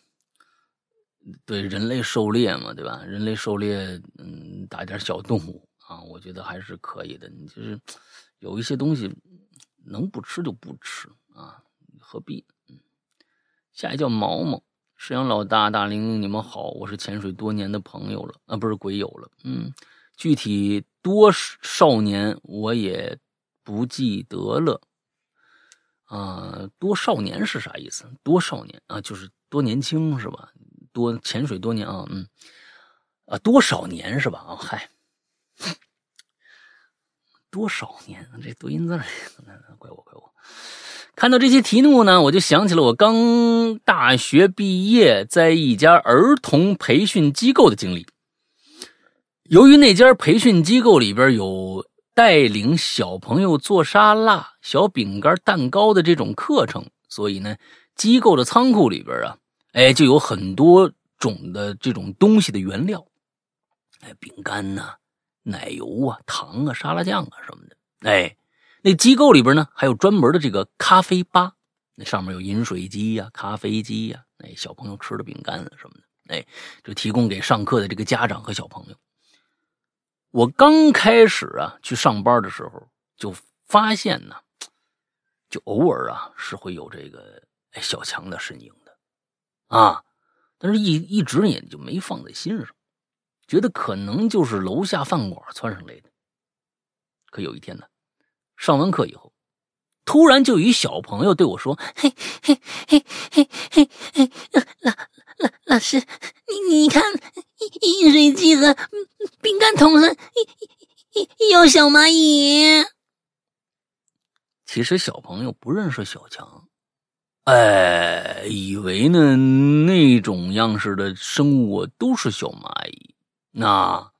对，人类狩猎嘛，对吧？人类狩猎，嗯，打点小动物啊，我觉得还是可以的。你就是有一些东西能不吃就不吃啊，何必？嗯，下一叫毛毛。石阳老大大玲玲，你们好，我是潜水多年的朋友了啊，不是鬼友了。嗯，具体多少年我也不记得了。啊，多少年是啥意思？多少年啊，就是多年轻是吧？多潜水多年啊，嗯，啊，多少年是吧？啊，嗨，多少年？这多音字，怪我，怪我。看到这些题目呢，我就想起了我刚大学毕业，在一家儿童培训机构的经历。由于那家培训机构里边有带领小朋友做沙拉、小饼干、蛋糕的这种课程，所以呢，机构的仓库里边啊，哎，就有很多种的这种东西的原料，哎，饼干呐、奶油啊、糖啊、沙拉酱啊什么的，哎。那机构里边呢，还有专门的这个咖啡吧，那上面有饮水机呀、咖啡机呀，哎，小朋友吃的饼干啊什么的，哎，就提供给上课的这个家长和小朋友。我刚开始啊去上班的时候，就发现呢，就偶尔啊是会有这个小强的身影的，啊，但是一一直也就没放在心上，觉得可能就是楼下饭馆窜上来的。可有一天呢。上完课以后，突然就一小朋友对我说：“嘿，嘿，嘿，嘿，嘿，嘿，老老老师，你你看，饮水机和饼干桶上有小蚂蚁。”其实小朋友不认识小强，哎，以为呢那种样式的生物都是小蚂蚁。那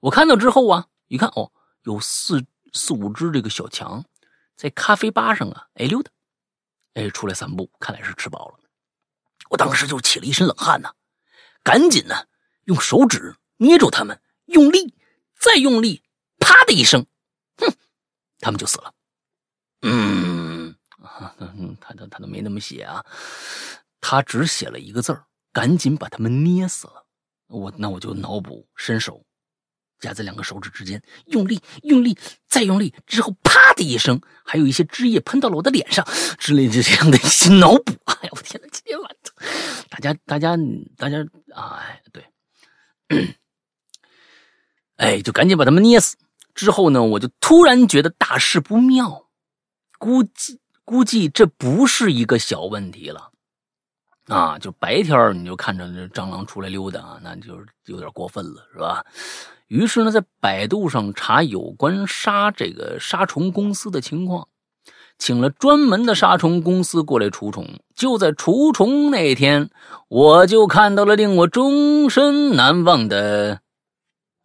我看到之后啊，一看哦，有四。四五只这个小强在咖啡吧上啊，哎溜达，哎出来散步，看来是吃饱了。我当时就起了一身冷汗呐，赶紧呢用手指捏住他们，用力再用力，啪的一声，哼，他们就死了。嗯，他他他都没那么写啊，他只写了一个字儿，赶紧把他们捏死了。我那我就脑补，伸手。夹在两个手指之间，用力，用力，再用力，之后啪的一声，还有一些汁液喷到了我的脸上，之类的这样的一些脑补。哎呀，我天哪，今天晚，大家，大家，大家，哎，对，哎，就赶紧把他们捏死。之后呢，我就突然觉得大事不妙，估计，估计这不是一个小问题了。啊，就白天你就看着这蟑螂出来溜达啊，那就有点过分了，是吧？于是呢，在百度上查有关杀这个杀虫公司的情况，请了专门的杀虫公司过来除虫。就在除虫那天，我就看到了令我终身难忘的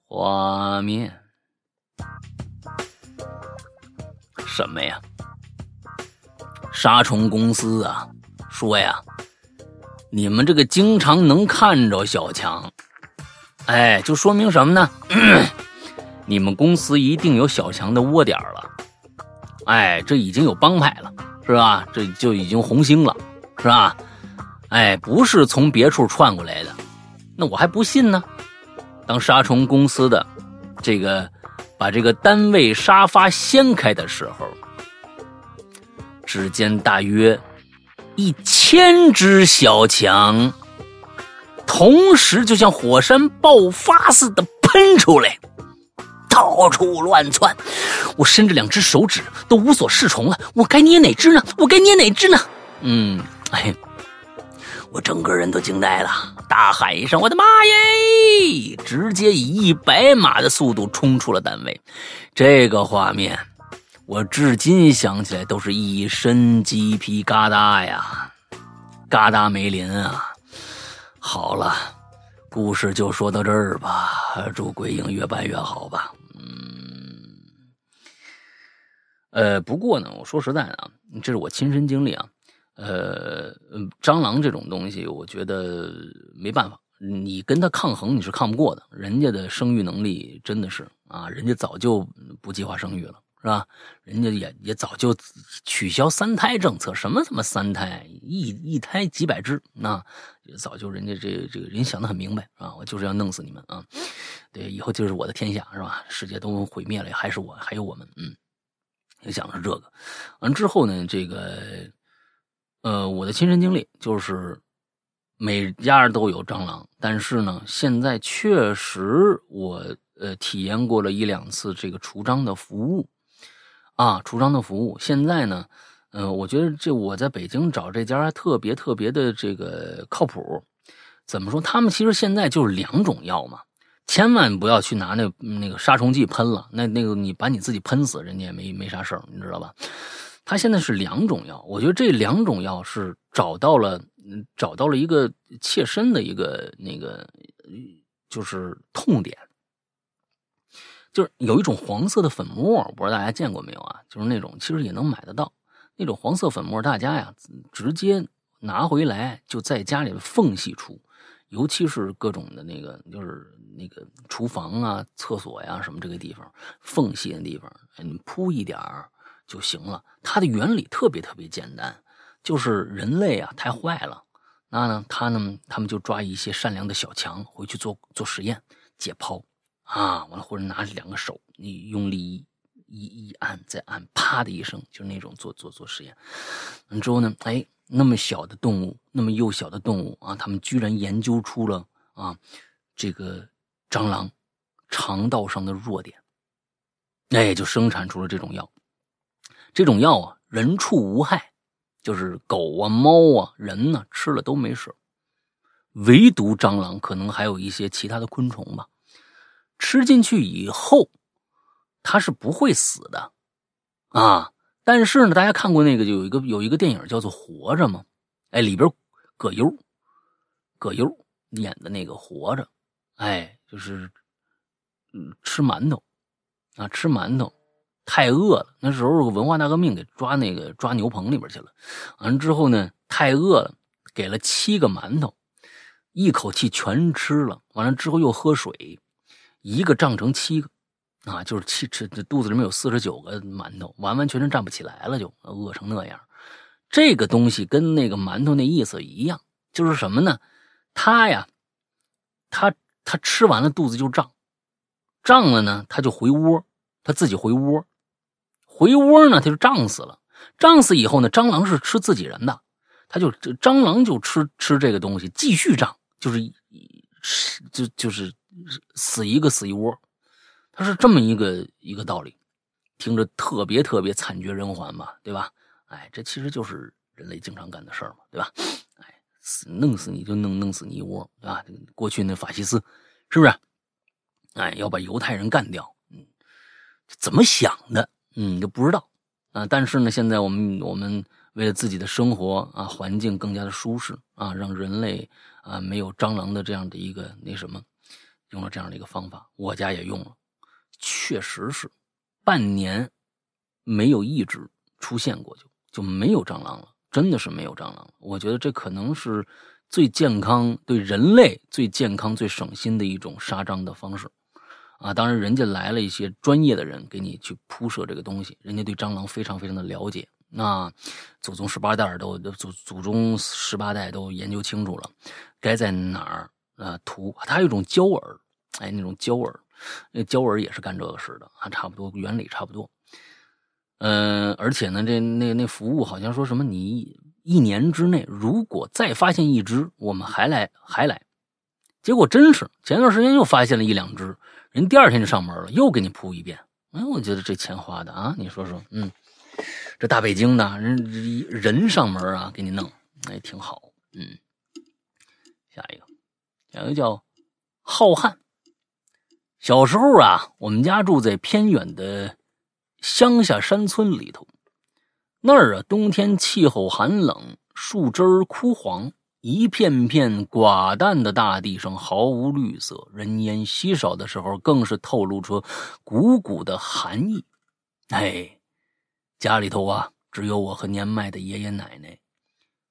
画面。什么呀？杀虫公司啊，说呀，你们这个经常能看着小强。哎，就说明什么呢？你们公司一定有小强的窝点了。哎，这已经有帮派了，是吧？这就已经红星了，是吧？哎，不是从别处串过来的，那我还不信呢。当杀虫公司的这个把这个单位沙发掀开的时候，只见大约一千只小强。同时，就像火山爆发似的喷出来，到处乱窜。我伸着两只手指都无所适从了，我该捏哪只呢？我该捏哪只呢？嗯，哎，我整个人都惊呆了，大喊一声：“我的妈耶！”直接以一百码的速度冲出了单位。这个画面，我至今想起来都是一身鸡皮疙瘩呀，疙瘩梅林啊！好了，故事就说到这儿吧。祝鬼影越办越好吧。嗯，呃，不过呢，我说实在的啊，这是我亲身经历啊。呃，蟑螂这种东西，我觉得没办法，你跟它抗衡，你是抗不过的。人家的生育能力真的是啊，人家早就不计划生育了。是吧？人家也也早就取消三胎政策，什么什么三胎，一一胎几百只，那早就人家这这个人想的很明白啊，我就是要弄死你们啊！对，以后就是我的天下，是吧？世界都毁灭了，还是我，还有我们，嗯，也想的是这个。完之后呢，这个呃，我的亲身经历就是每家都有蟑螂，但是呢，现在确实我。呃体验过了一两次这个除蟑的服务啊，除蟑的服务。现在呢，呃，我觉得这我在北京找这家特别特别的这个靠谱。怎么说？他们其实现在就是两种药嘛，千万不要去拿那那个杀虫剂喷了，那那个你把你自己喷死，人家也没没啥事儿，你知道吧？他现在是两种药，我觉得这两种药是找到了，找到了一个切身的一个那个就是痛点，就是有一种黄色的粉末，不知道大家见过没有啊？就是那种其实也能买得到那种黄色粉末，大家呀直接拿回来就在家里的缝隙处。尤其是各种的那个，就是那个厨房啊、厕所呀什么这个地方缝隙的地方，你铺一点儿就行了。它的原理特别特别简单，就是人类啊太坏了，那呢他呢他们就抓一些善良的小强回去做做实验解剖啊，完了或者拿着两个手你用力一一一按再按，啪的一声，就是那种做做做实验，完之后呢，哎。那么小的动物，那么幼小的动物啊，他们居然研究出了啊，这个蟑螂肠道上的弱点，哎，就生产出了这种药。这种药啊，人畜无害，就是狗啊、猫啊、人呢吃了都没事，唯独蟑螂可能还有一些其他的昆虫吧，吃进去以后它是不会死的啊。但是呢，大家看过那个就有一个有一个电影叫做《活着》吗？哎，里边葛优，葛优演的那个《活着》，哎，就是嗯吃馒头啊，吃馒头，太饿了。那时候文化大革命给抓那个抓牛棚里边去了，完了之后呢，太饿了，给了七个馒头，一口气全吃了。完了之后又喝水，一个胀成七个。啊，就是七吃肚子里面有四十九个馒头，完完全全站不起来了，就饿成那样。这个东西跟那个馒头那意思一样，就是什么呢？他呀，他他吃完了肚子就胀，胀了呢他就回窝，他自己回窝，回窝呢他就胀死了。胀死以后呢，蟑螂是吃自己人的，他就蟑螂就吃吃这个东西，继续胀，就是就就是死一个死一窝。它是这么一个一个道理，听着特别特别惨绝人寰嘛，对吧？哎，这其实就是人类经常干的事儿嘛，对吧？哎，死弄死你就弄弄死你一窝，对吧？过去那法西斯是不是？哎，要把犹太人干掉，嗯，怎么想的？嗯，都不知道啊。但是呢，现在我们我们为了自己的生活啊，环境更加的舒适啊，让人类啊没有蟑螂的这样的一个那什么，用了这样的一个方法，我家也用了。确实是，半年没有一只出现过，就就没有蟑螂了，真的是没有蟑螂了。我觉得这可能是最健康、对人类最健康、最省心的一种杀蟑的方式啊！当然，人家来了一些专业的人给你去铺设这个东西，人家对蟑螂非常非常的了解，那祖宗十八代都祖祖宗十八代都研究清楚了，该在哪儿啊涂？它有一种胶饵，哎，那种胶饵。那胶饵也是干这个事的啊，差不多原理差不多。嗯，而且呢，这那那服务好像说什么，你一年之内如果再发现一只，我们还来还来。结果真是前段时间又发现了一两只，人第二天就上门了，又给你铺一遍。哎，我觉得这钱花的啊，你说说，嗯，这大北京的人人上门啊，给你弄，那也挺好。嗯，下一个，下一个叫浩瀚。小时候啊，我们家住在偏远的乡下山村里头。那儿啊，冬天气候寒冷，树枝枯黄，一片片寡淡的大地上毫无绿色，人烟稀少的时候，更是透露出股股的寒意。哎，家里头啊，只有我和年迈的爷爷奶奶，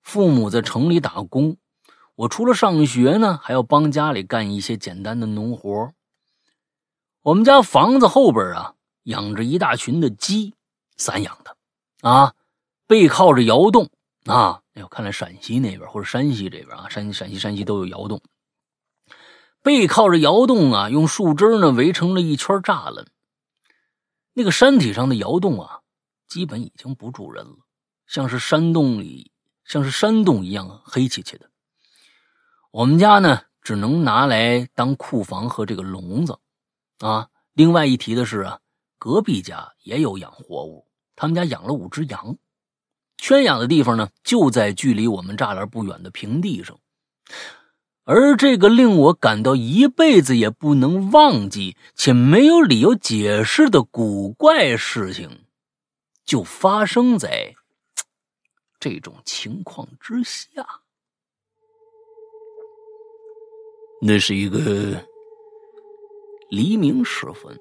父母在城里打工，我除了上学呢，还要帮家里干一些简单的农活。我们家房子后边啊，养着一大群的鸡，散养的，啊，背靠着窑洞啊。哎呦，看来陕西那边或者山西这边啊，山陕西山西都有窑洞。背靠着窑洞啊，用树枝呢围成了一圈栅栏。那个山体上的窑洞啊，基本已经不住人了，像是山洞里，像是山洞一样黑漆漆的。我们家呢，只能拿来当库房和这个笼子。啊。另外一提的是啊，隔壁家也有养活物，他们家养了五只羊，圈养的地方呢就在距离我们栅栏不远的平地上。而这个令我感到一辈子也不能忘记且没有理由解释的古怪事情，就发生在这种情况之下。那是一个黎明时分，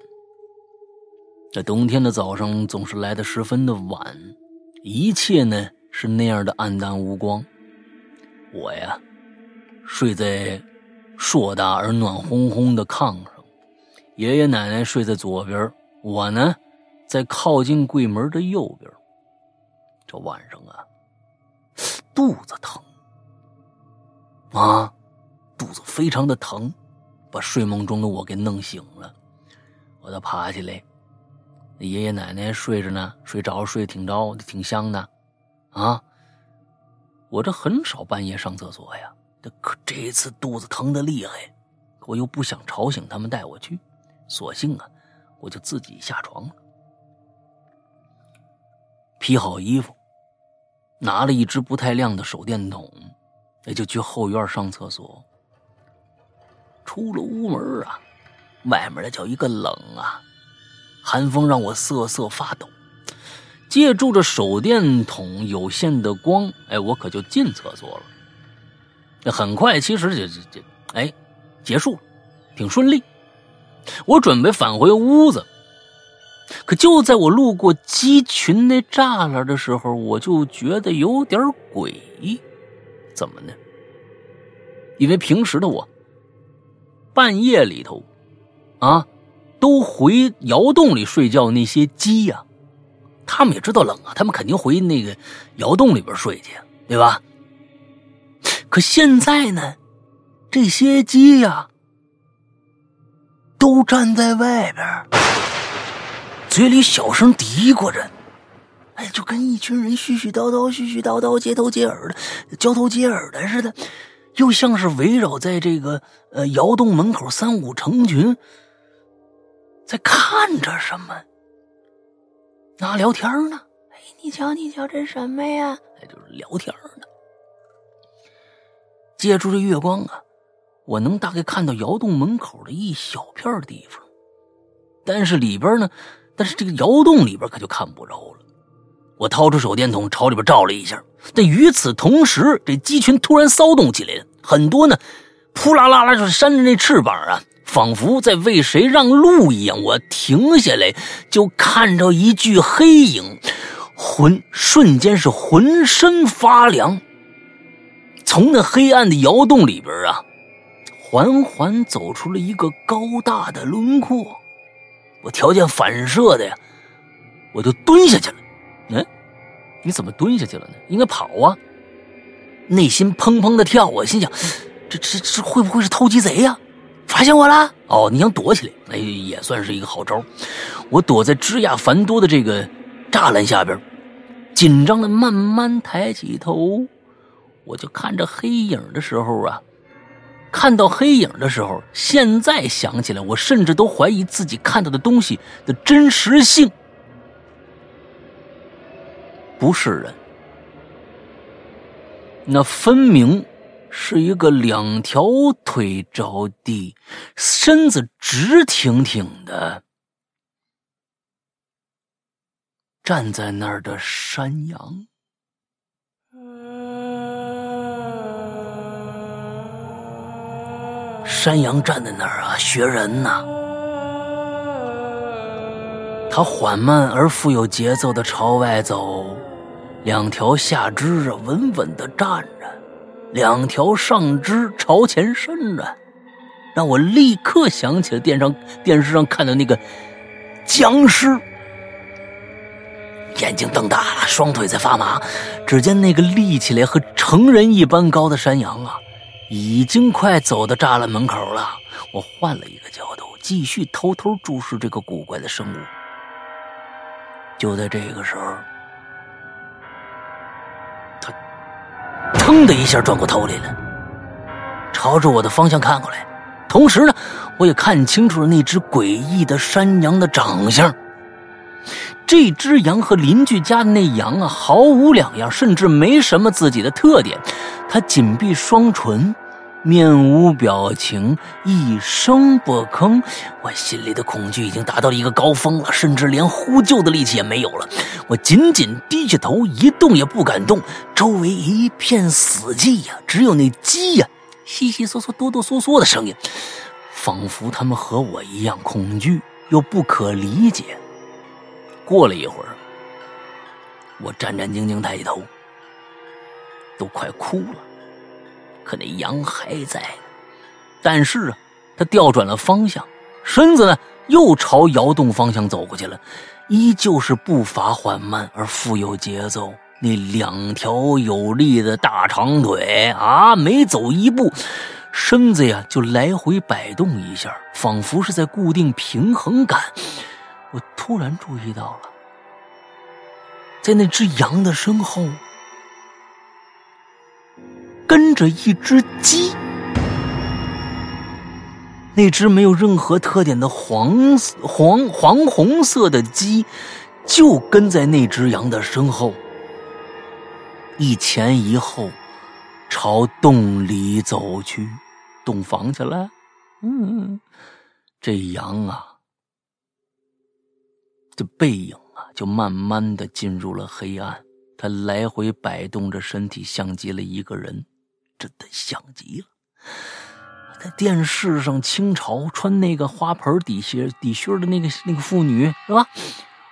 在冬天的早上总是来的十分的晚，一切呢是那样的暗淡无光。我呀，睡在硕大而暖烘烘的炕上，爷爷奶奶睡在左边，我呢在靠近柜门的右边。这晚上啊，肚子疼啊。肚子非常的疼，把睡梦中的我给弄醒了。我都爬起来，爷爷奶奶睡着呢，睡着睡挺着，挺香的。啊，我这很少半夜上厕所呀，这可这次肚子疼的厉害，我又不想吵醒他们带我去，索性啊，我就自己下床了，披好衣服，拿了一只不太亮的手电筒，也就去后院上厕所。出了屋门啊，外面的叫一个冷啊，寒风让我瑟瑟发抖。借助着手电筒有限的光，哎，我可就进厕所了。很快，其实就就就哎，结束了，挺顺利。我准备返回屋子，可就在我路过鸡群那栅栏的时候，我就觉得有点诡异。怎么呢？因为平时的我。半夜里头，啊，都回窑洞里睡觉。那些鸡呀，他们也知道冷啊，他们肯定回那个窑洞里边睡去，对吧？可现在呢，这些鸡呀，都站在外边，嘴里小声嘀咕着，哎，就跟一群人絮絮叨叨、絮絮叨叨、接头接耳的、交头接耳的似的。又像是围绕在这个呃窑洞门口三五成群，在看着什么？那聊天呢？哎，你瞧，你瞧，这什么呀？哎，就是聊天呢。借助这月光啊，我能大概看到窑洞门口的一小片地方，但是里边呢，但是这个窑洞里边可就看不着了。我掏出手电筒朝里边照了一下，但与此同时，这鸡群突然骚动起来了，很多呢，扑啦啦啦就是扇着那翅膀啊，仿佛在为谁让路一样。我停下来，就看着一具黑影，浑瞬间是浑身发凉。从那黑暗的窑洞里边啊，缓缓走出了一个高大的轮廓。我条件反射的呀，我就蹲下去了。嗯，你怎么蹲下去了呢？应该跑啊！内心砰砰的跳，我心想，这这这会不会是偷鸡贼呀？发现我了？哦，你想躲起来？那也算是一个好招。我躲在枝桠繁多的这个栅栏下边，紧张的慢慢抬起头，我就看着黑影的时候啊，看到黑影的时候，现在想起来，我甚至都怀疑自己看到的东西的真实性。不是人，那分明是一个两条腿着地、身子直挺挺的站在那儿的山羊。山羊站在那儿啊，学人呐。他缓慢而富有节奏的朝外走，两条下肢啊稳稳的站着，两条上肢朝前伸着，让我立刻想起了电上电视上看到那个僵尸，眼睛瞪大了，双腿在发麻。只见那个立起来和成人一般高的山羊啊，已经快走到栅栏门口了。我换了一个角度，继续偷偷注视这个古怪的生物。就在这个时候，腾的一下转过头来了，朝着我的方向看过来。同时呢，我也看清楚了那只诡异的山羊的长相。这只羊和邻居家的那羊啊毫无两样，甚至没什么自己的特点。它紧闭双唇。面无表情，一声不吭。我心里的恐惧已经达到了一个高峰了，甚至连呼救的力气也没有了。我紧紧低下头，一动也不敢动。周围一片死寂呀，只有那鸡呀，悉悉嗦嗦、哆哆嗦嗦的声音，仿佛他们和我一样恐惧又不可理解。过了一会儿，我战战兢兢抬起头，都快哭了。可那羊还在，但是啊，它调转了方向，身子呢又朝窑洞方向走过去了，依旧是步伐缓慢而富有节奏。那两条有力的大长腿啊，每走一步，身子呀就来回摆动一下，仿佛是在固定平衡感。我突然注意到了，在那只羊的身后。跟着一只鸡，那只没有任何特点的黄黄黄红色的鸡，就跟在那只羊的身后，一前一后，朝洞里走去。洞房去了，嗯，这羊啊，这背影啊，就慢慢的进入了黑暗。它来回摆动着身体，像极了一个人。真的像极了，在电视上清朝穿那个花盆底鞋底靴的那个那个妇女是吧？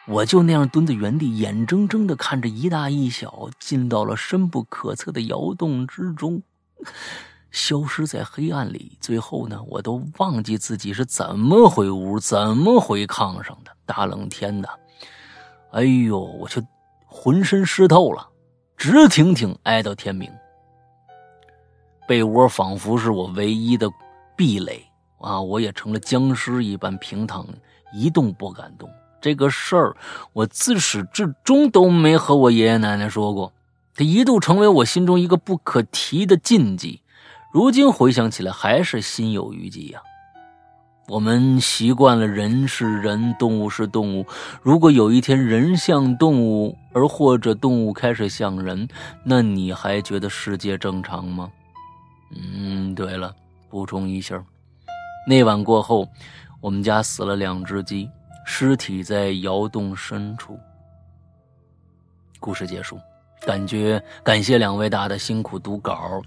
我就那样蹲在原地，眼睁睁的看着一大一小进到了深不可测的窑洞之中，消失在黑暗里。最后呢，我都忘记自己是怎么回屋、怎么回炕上的。大冷天的，哎呦，我就浑身湿透了，直挺挺挨到天明。被窝仿佛是我唯一的壁垒啊！我也成了僵尸一般平躺，一动不敢动。这个事儿，我自始至终都没和我爷爷奶奶说过，它一度成为我心中一个不可提的禁忌。如今回想起来，还是心有余悸呀。我们习惯了人是人，动物是动物。如果有一天人像动物，而或者动物开始像人，那你还觉得世界正常吗？嗯，对了，补充一下，那晚过后，我们家死了两只鸡，尸体在窑洞深处。故事结束，感觉感谢两位大的辛苦读稿，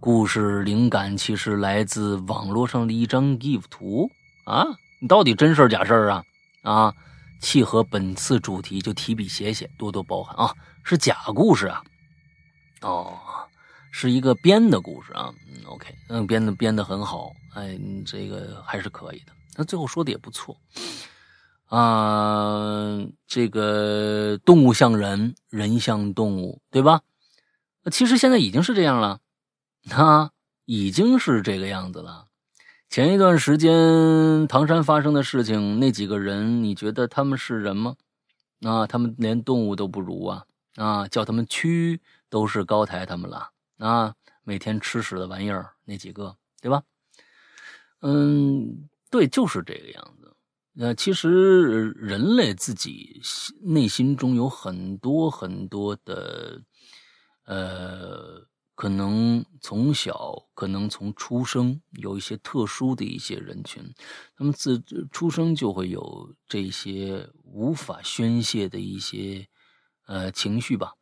故事灵感其实来自网络上的一张 GIF 图啊，你到底真事假事啊？啊，契合本次主题就提笔写写，多多包涵啊，是假故事啊，哦。是一个编的故事啊，嗯，OK，嗯，编的编的很好，哎，这个还是可以的。那最后说的也不错啊，这个动物像人，人像动物，对吧？其实现在已经是这样了，啊，已经是这个样子了。前一段时间唐山发生的事情，那几个人，你觉得他们是人吗？啊，他们连动物都不如啊，啊，叫他们蛆都是高抬他们了。啊，每天吃屎的玩意儿那几个，对吧？嗯，对，就是这个样子。那其实人类自己内心中有很多很多的，呃，可能从小，可能从出生有一些特殊的一些人群，他们自出生就会有这些无法宣泄的一些呃情绪吧。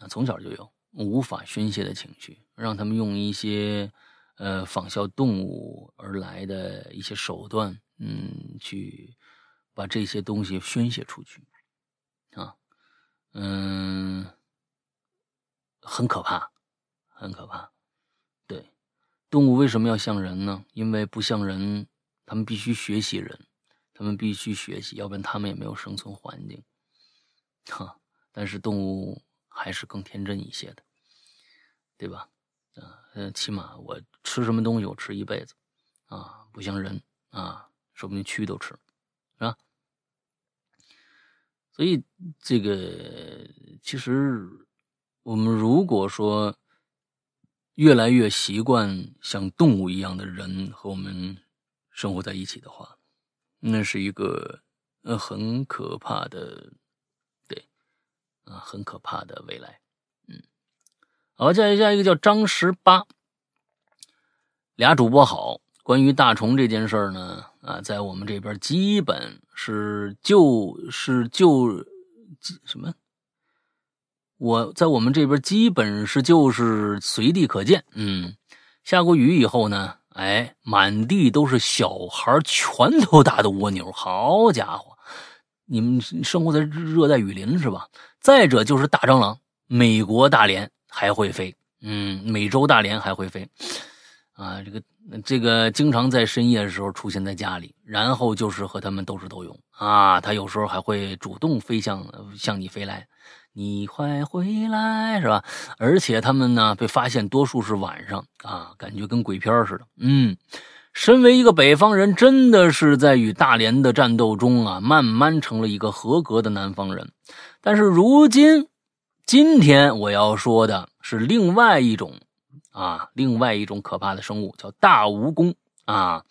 那从小就有。无法宣泄的情绪，让他们用一些呃仿效动物而来的一些手段，嗯，去把这些东西宣泄出去，啊，嗯，很可怕，很可怕。对，动物为什么要像人呢？因为不像人，他们必须学习人，他们必须学习，要不然他们也没有生存环境。哈，但是动物。还是更天真一些的，对吧？啊，起码我吃什么东西，我吃一辈子，啊，不像人啊，说不定蛆都吃，是吧？所以这个其实我们如果说越来越习惯像动物一样的人和我们生活在一起的话，那是一个呃很可怕的，对，啊，很可怕的未来。好，下一下一个叫张十八，俩主播好。关于大虫这件事儿呢，啊，在我们这边基本是就是就什么，我在我们这边基本是就是随地可见。嗯，下过雨以后呢，哎，满地都是小孩拳头大的蜗牛。好家伙，你们生活在热带雨林是吧？再者就是大蟑螂，美国大连还会飞，嗯，美洲大连还会飞。啊，这个这个经常在深夜的时候出现在家里，然后就是和他们斗智斗勇啊。他有时候还会主动飞向向你飞来，你快回来是吧？而且他们呢被发现多数是晚上啊，感觉跟鬼片似的。嗯，身为一个北方人，真的是在与大连的战斗中啊，慢慢成了一个合格的南方人。但是如今，今天我要说的是另外一种。啊，另外一种可怕的生物叫大蜈蚣啊！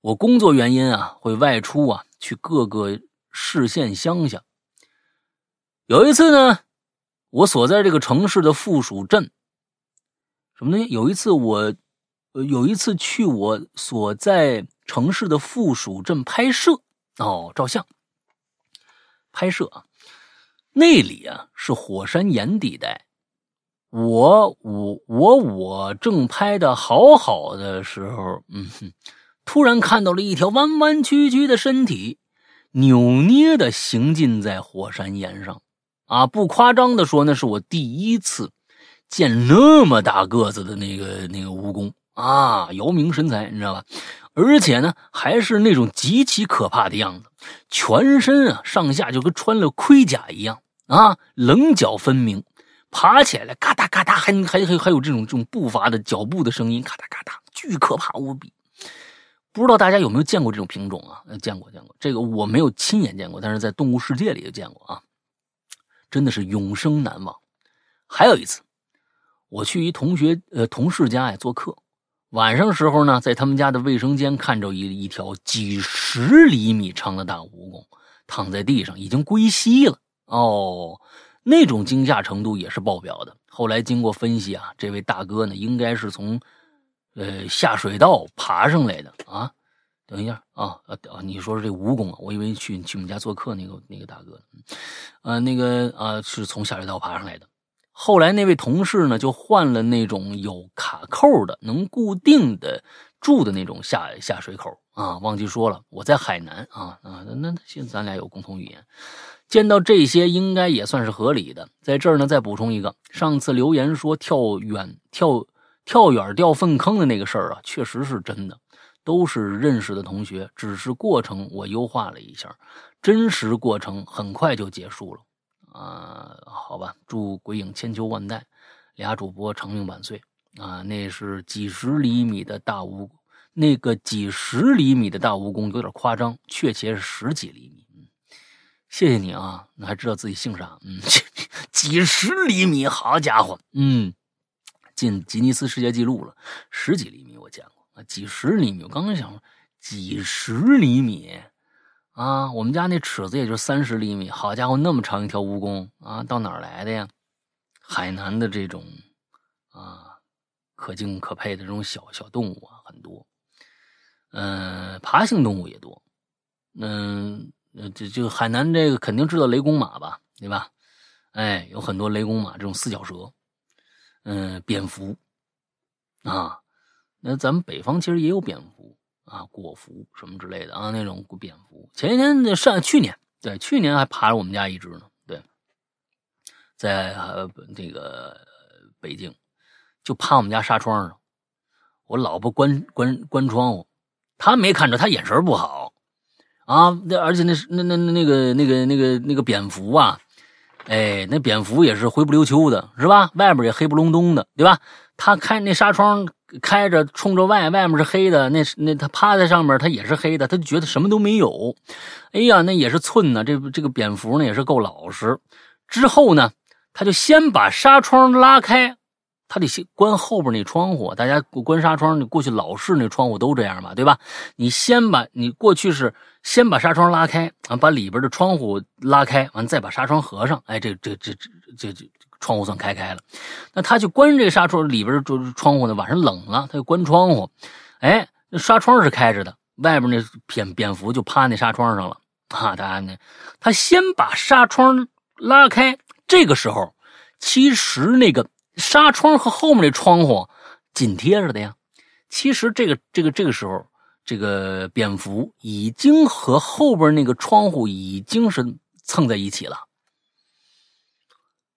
我工作原因啊，会外出啊，去各个市县乡下。有一次呢，我所在这个城市的附属镇，什么呢？有一次我，有一次去我所在城市的附属镇拍摄哦，照相拍摄啊，那里啊是火山岩地带。我我我我正拍的好好的时候，嗯，哼，突然看到了一条弯弯曲曲的身体，扭捏的行进在火山岩上，啊，不夸张的说，那是我第一次见那么大个子的那个那个蜈蚣啊，姚明身材，你知道吧？而且呢，还是那种极其可怕的样子，全身啊上下就跟穿了盔甲一样啊，棱角分明。爬起来，嘎哒嘎哒，还还还还有这种这种步伐的脚步的声音，嘎哒嘎哒，巨可怕无比。不知道大家有没有见过这种品种啊？见过见过，这个我没有亲眼见过，但是在动物世界里就见过啊，真的是永生难忘。还有一次，我去一同学呃同事家呀做客，晚上时候呢，在他们家的卫生间看着一一条几十厘米长的大蜈蚣躺在地上，已经归西了哦。那种惊吓程度也是爆表的。后来经过分析啊，这位大哥呢，应该是从，呃下水道爬上来的啊。等一下啊啊啊！你说是这蜈蚣啊？我以为去去我们家做客那个那个大哥，呃，那个啊是从下水道爬上来的。后来那位同事呢，就换了那种有卡扣的、能固定的住的那种下下水口啊。忘记说了，我在海南啊啊，那那现在咱俩有共同语言。见到这些应该也算是合理的。在这儿呢，再补充一个，上次留言说跳远跳跳远掉粪坑的那个事儿啊，确实是真的，都是认识的同学，只是过程我优化了一下，真实过程很快就结束了。啊，好吧，祝鬼影千秋万代，俩主播长命百岁啊！那是几十厘米的大蜈，那个几十厘米的大蜈蚣有点夸张，确切是十几厘米。谢谢你啊，那还知道自己姓啥？嗯，几十厘米，好家伙，嗯，进吉尼斯世界纪录了，十几厘米我见过啊，几十厘米，我刚刚想，几十厘米啊，我们家那尺子也就三十厘米，好家伙，那么长一条蜈蚣啊，到哪来的呀？海南的这种啊，可敬可佩的这种小小动物啊，很多，嗯，爬行动物也多，嗯。这就海南这个肯定知道雷公马吧，对吧？哎，有很多雷公马这种四脚蛇，嗯，蝙蝠啊，那咱们北方其实也有蝙蝠啊，果蝠什么之类的啊，那种蝙蝠。前几天上去年，对，去年还爬了我们家一只呢，对，在呃那个北京，就趴我们家纱窗上，我老婆关关关窗户，她没看着，她眼神不好。啊，那而且那是那那那个那个那个那个蝙蝠啊，哎，那蝙蝠也是灰不溜秋的，是吧？外边也黑不隆咚的，对吧？他开那纱窗开着，冲着外，外面是黑的，那那他趴在上面，他也是黑的，他觉得什么都没有。哎呀，那也是寸呢，这这个蝙蝠呢也是够老实。之后呢，他就先把纱窗拉开，他得先关后边那窗户。大家关纱窗，你过去老式那窗户都这样嘛，对吧？你先把你过去是先把纱窗拉开，啊，把里边的窗户拉开，完再把纱窗合上。哎，这这这这这窗户算开开了。那他就关这纱窗里边窗户呢，晚上冷了，他就关窗户。哎，那纱窗是开着的，外边那蝙蝙蝠就趴那纱窗上了。啊，大家呢，他先把纱窗拉开，这个时候其实那个。纱窗和后面那窗户紧贴着的呀。其实这个这个这个时候，这个蝙蝠已经和后边那个窗户已经是蹭在一起了。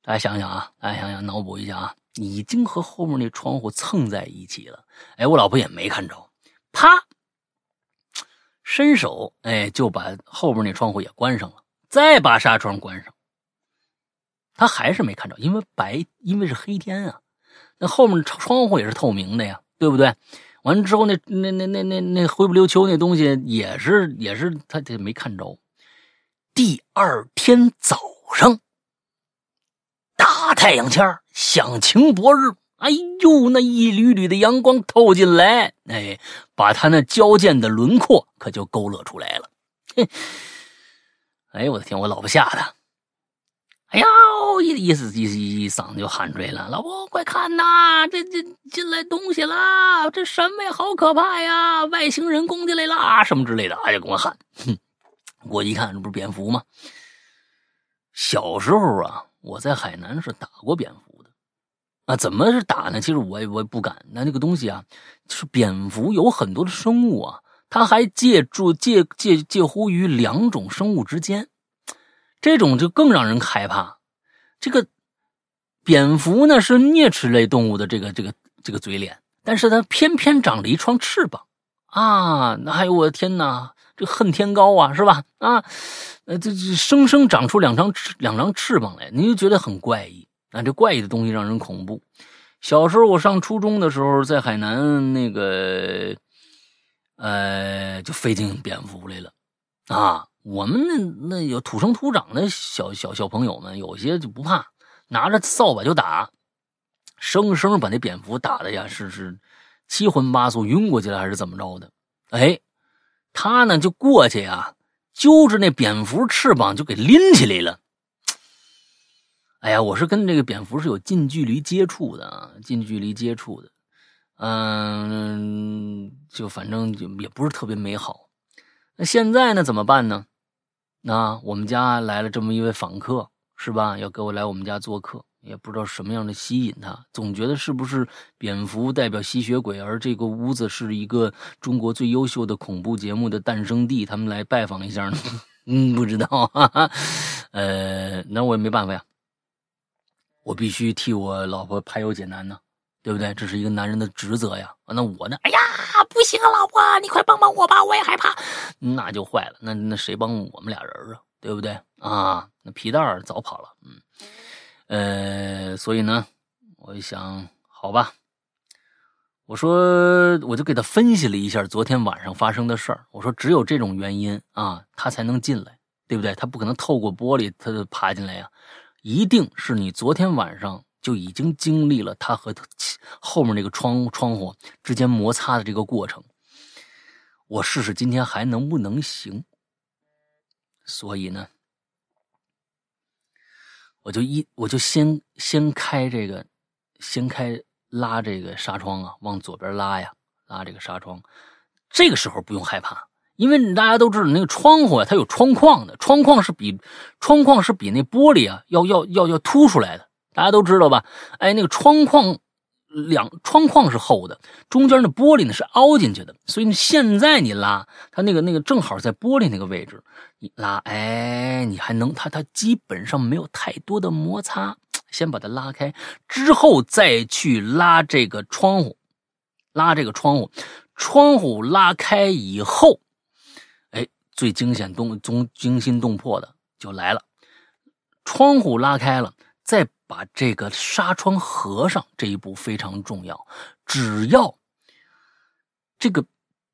大家想想啊，大家想想，脑补一下啊，已经和后面那窗户蹭在一起了。哎，我老婆也没看着，啪，伸手哎就把后边那窗户也关上了，再把纱窗关上。他还是没看着，因为白，因为是黑天啊。那后面窗户也是透明的呀，对不对？完了之后，那那那那那那灰不溜秋那东西也是也是他他没看着。第二天早上，大太阳天响晴博日，哎呦，那一缕缕的阳光透进来，哎，把他那矫健的轮廓可就勾勒出来了。嘿，哎呦我的天，我老婆吓的。哎呀，一一思一一嗓子就喊出来了：“老婆，快看呐，这这进来东西啦！这什么呀好可怕呀，外星人攻进来啦，什么之类的。”哎呀，跟我喊。哼，我一看，这不是蝙蝠吗？小时候啊，我在海南是打过蝙蝠的。啊，怎么是打呢？其实我也我也不敢。那那个东西啊，是蝙蝠有很多的生物啊，它还借助借借介乎于两种生物之间。这种就更让人害怕。这个蝙蝠呢是啮齿类动物的这个这个这个嘴脸，但是它偏偏长了一双翅膀啊！那哎呦我的天哪，这恨天高啊，是吧？啊，呃，这这生生长出两张翅两张翅膀来，你就觉得很怪异啊！这怪异的东西让人恐怖。小时候我上初中的时候，在海南那个呃，就飞进蝙蝠来了啊。我们那那有土生土长的小小小朋友们，有些就不怕，拿着扫把就打，生生把那蝙蝠打的呀，是是七荤八素，晕过去了还是怎么着的？哎，他呢就过去呀，揪着那蝙蝠翅膀就给拎起来了。哎呀，我是跟这个蝙蝠是有近距离接触的啊，近距离接触的，嗯，就反正就也不是特别美好。那现在呢，怎么办呢？那我们家来了这么一位访客，是吧？要给我来我们家做客，也不知道什么样的吸引他，总觉得是不是蝙蝠代表吸血鬼，而这个屋子是一个中国最优秀的恐怖节目的诞生地，他们来拜访一下呢？嗯，不知道，哈哈。呃，那我也没办法呀，我必须替我老婆排忧解难呢，对不对？这是一个男人的职责呀。那我呢？哎呀！不行啊，老婆，你快帮帮我吧，我也害怕。那就坏了，那那谁帮我们俩人啊？对不对啊？那皮蛋儿早跑了，嗯，呃，所以呢，我一想，好吧，我说我就给他分析了一下昨天晚上发生的事儿。我说只有这种原因啊，他才能进来，对不对？他不可能透过玻璃他就爬进来呀，一定是你昨天晚上。就已经经历了他和他后面那个窗窗户之间摩擦的这个过程。我试试今天还能不能行。所以呢，我就一我就先先开这个，先开拉这个纱窗啊，往左边拉呀，拉这个纱窗。这个时候不用害怕，因为大家都知道那个窗户啊，它有窗框的，窗框是比窗框是比那玻璃啊要要要要凸出来的。大家都知道吧？哎，那个窗框两窗框是厚的，中间的玻璃呢是凹进去的，所以现在你拉它那个那个正好在玻璃那个位置，你拉，哎，你还能它它基本上没有太多的摩擦。先把它拉开，之后再去拉这个窗户，拉这个窗户，窗户拉开以后，哎，最惊险动、中惊心动魄的就来了，窗户拉开了，再。把这个纱窗合上这一步非常重要。只要这个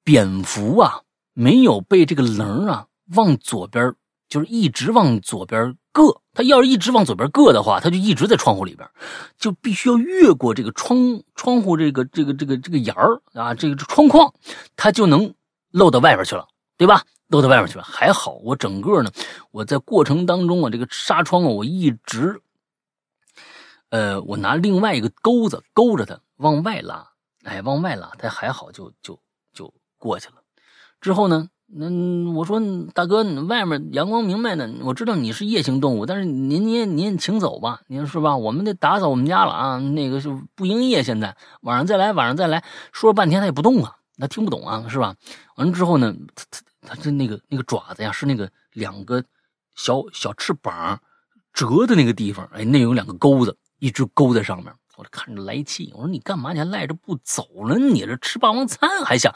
蝙蝠啊没有被这个棱啊往左边，就是一直往左边硌。它要是一直往左边硌的话，它就一直在窗户里边，就必须要越过这个窗窗户这个这个这个这个沿儿啊，这个窗框，它就能漏到外边去了，对吧？漏到外边去了。还好我整个呢，我在过程当中啊，这个纱窗啊，我一直，呃，我拿另外一个钩子勾着它往外拉，哎，往外拉，它还好就就就过去了。之后呢？那我说大哥，外面阳光明媚呢，我知道你是夜行动物，但是您您您请走吧，您是吧？我们得打扫我们家了啊，那个是不营业，现在晚上再来，晚上再来说了半天它也不动啊，它听不懂啊，是吧？完了之后呢，它它它这那个那个爪子呀，是那个两个小小翅膀折的那个地方，哎，那有两个钩子，一直勾在上面。我这看着来气，我说你干嘛？你还赖着不走了？你这吃霸王餐还想？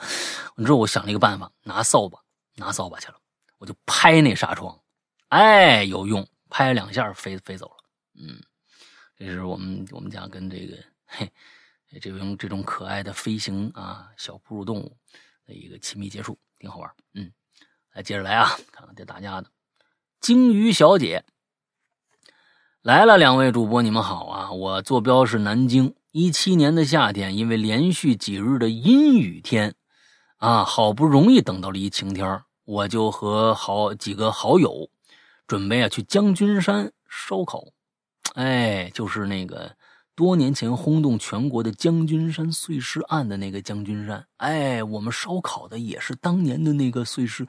你知道我想了一个办法，拿扫把，拿扫把去了，我就拍那纱窗，哎，有用，拍两下飞飞走了。嗯，这是我们我们家跟这个嘿，这种这种可爱的飞行啊小哺乳动物的一个亲密接触，挺好玩。嗯，来接着来啊，看看这大家的鲸鱼小姐。来了，两位主播，你们好啊！我坐标是南京。一七年的夏天，因为连续几日的阴雨天，啊，好不容易等到了一晴天，我就和好几个好友准备啊去将军山烧烤。哎，就是那个多年前轰动全国的将军山碎尸案的那个将军山。哎，我们烧烤的也是当年的那个碎尸。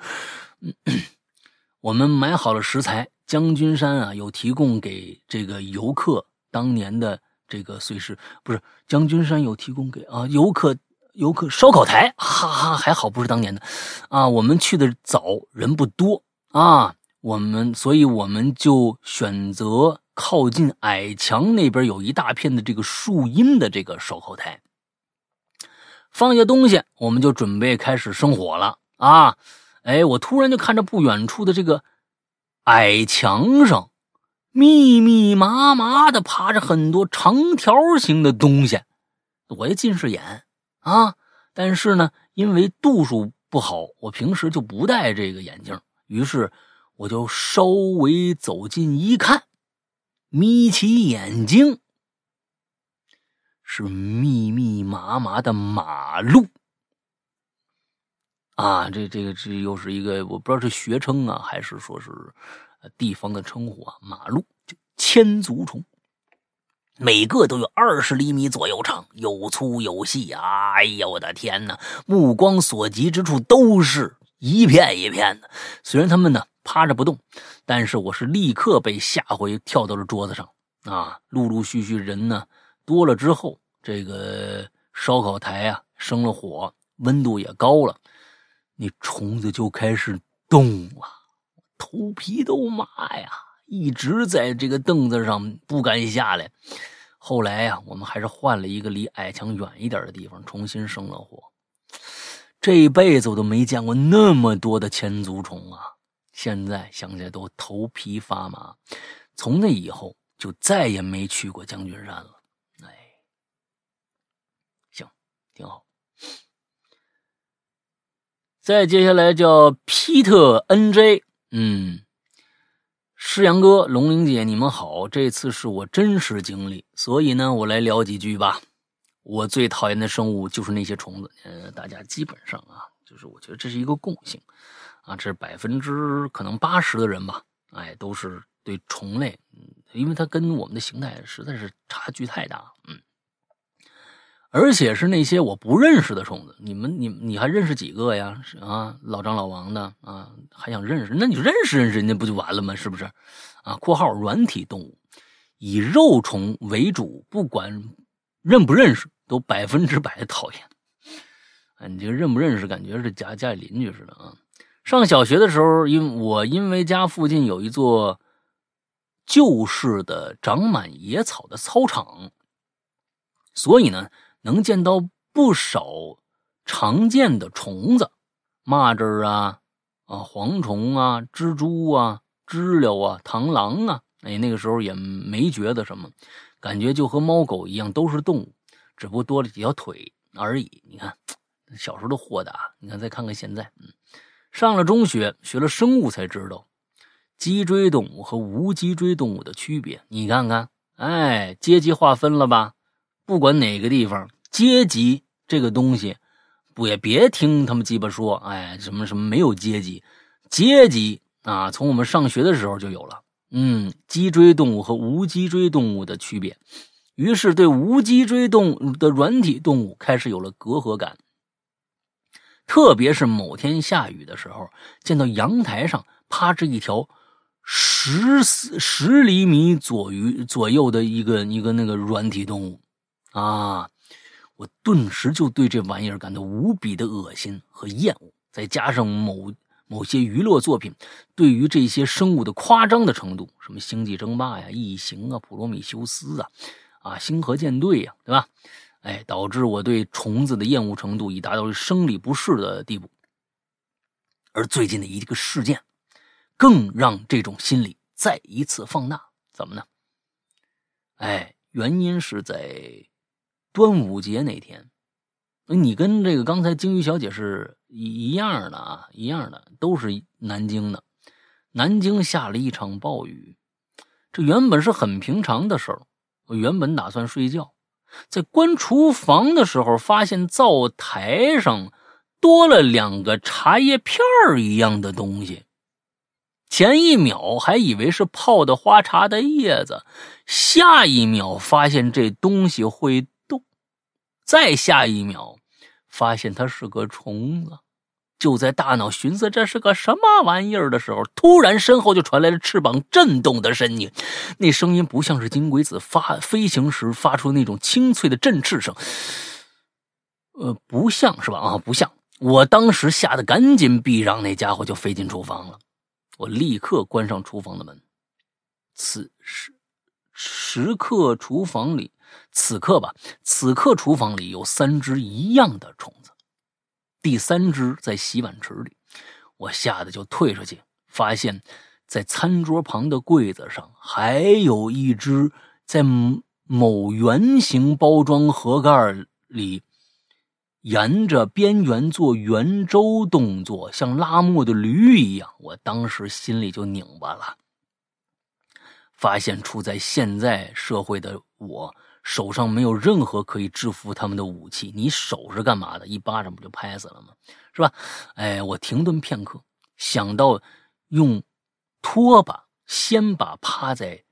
我们买好了食材。将军山啊，有提供给这个游客当年的这个碎石，不是将军山有提供给啊游客游客烧烤台，哈哈，还好不是当年的，啊，我们去的早，人不多啊，我们所以我们就选择靠近矮墙那边有一大片的这个树荫的这个烧烤台，放下东西，我们就准备开始生火了啊，哎，我突然就看着不远处的这个。矮墙上，密密麻麻的爬着很多长条形的东西。我也近视眼啊，但是呢，因为度数不好，我平时就不戴这个眼镜。于是我就稍微走近一看，眯起眼睛，是密密麻麻的马路。啊，这这个这又是一个我不知道是学称啊，还是说是地方的称呼啊？马路就千足虫，每个都有二十厘米左右长，有粗有细啊！哎呀，我的天哪！目光所及之处都是一片一片的。虽然他们呢趴着不动，但是我是立刻被吓回，跳到了桌子上啊！陆陆续续人呢多了之后，这个烧烤台啊生了火，温度也高了。那虫子就开始动了，头皮都麻呀！一直在这个凳子上不敢下来。后来呀，我们还是换了一个离矮墙远一点的地方，重新生了火。这辈子我都没见过那么多的千足虫啊！现在想起来都头皮发麻。从那以后，就再也没去过将军山了。哎，行，挺好。再接下来叫皮特 NJ，嗯，诗阳哥、龙玲姐，你们好，这次是我真实经历，所以呢，我来聊几句吧。我最讨厌的生物就是那些虫子，呃，大家基本上啊，就是我觉得这是一个共性，啊，这是百分之可能八十的人吧，哎，都是对虫类，嗯，因为它跟我们的形态实在是差距太大，嗯。而且是那些我不认识的虫子，你们你你还认识几个呀？啊，老张老王的啊，还想认识？那你认识认识人家不就完了吗？是不是？啊，括号软体动物，以肉虫为主，不管认不认识，都百分之百讨厌。啊，你这个认不认识，感觉是家家里邻居似的啊。上小学的时候，因我因为家附近有一座旧式的长满野草的操场，所以呢。能见到不少常见的虫子，蚂蚱啊，啊蝗虫啊，蜘蛛啊，知了啊，螳螂啊。哎，那个时候也没觉得什么，感觉就和猫狗一样，都是动物，只不过多了几条腿而已。你看，小时候的豁达。你看，再看看现在，嗯，上了中学，学了生物才知道，脊椎动物和无脊椎动物的区别。你看看，哎，阶级划分了吧？不管哪个地方，阶级这个东西，不也别听他们鸡巴说，哎，什么什么没有阶级，阶级啊，从我们上学的时候就有了。嗯，脊椎动物和无脊椎动物的区别，于是对无脊椎动物的软体动物开始有了隔阂感。特别是某天下雨的时候，见到阳台上趴着一条十十厘米左右左右的一个一个那个软体动物，啊，我顿时就对这玩意儿感到无比的恶心和厌恶。再加上某。某些娱乐作品对于这些生物的夸张的程度，什么《星际争霸》呀、《异形》啊、《普罗米修斯》啊、啊《星河舰队》呀，对吧？哎，导致我对虫子的厌恶程度已达到生理不适的地步。而最近的一个事件，更让这种心理再一次放大。怎么呢？哎，原因是在端午节那天。你跟这个刚才鲸鱼小姐是一一样的啊，一样的，都是南京的。南京下了一场暴雨，这原本是很平常的事儿。我原本打算睡觉，在关厨房的时候，发现灶台上多了两个茶叶片儿一样的东西。前一秒还以为是泡的花茶的叶子，下一秒发现这东西会，再下一秒。发现它是个虫子，就在大脑寻思这是个什么玩意儿的时候，突然身后就传来了翅膀震动的声音。那声音不像是金龟子发飞行时发出那种清脆的振翅声，呃，不像是吧？啊，不像。我当时吓得赶紧避让，那家伙就飞进厨房了。我立刻关上厨房的门。此时，时刻厨房里。此刻吧，此刻厨房里有三只一样的虫子，第三只在洗碗池里。我吓得就退出去，发现，在餐桌旁的柜子上还有一只在某圆形包装盒盖里沿着边缘做圆周动作，像拉磨的驴一样。我当时心里就拧巴了，发现处在现在社会的我。手上没有任何可以制服他们的武器，你手是干嘛的？一巴掌不就拍死了吗？是吧？哎，我停顿片刻，想到用拖把先把趴在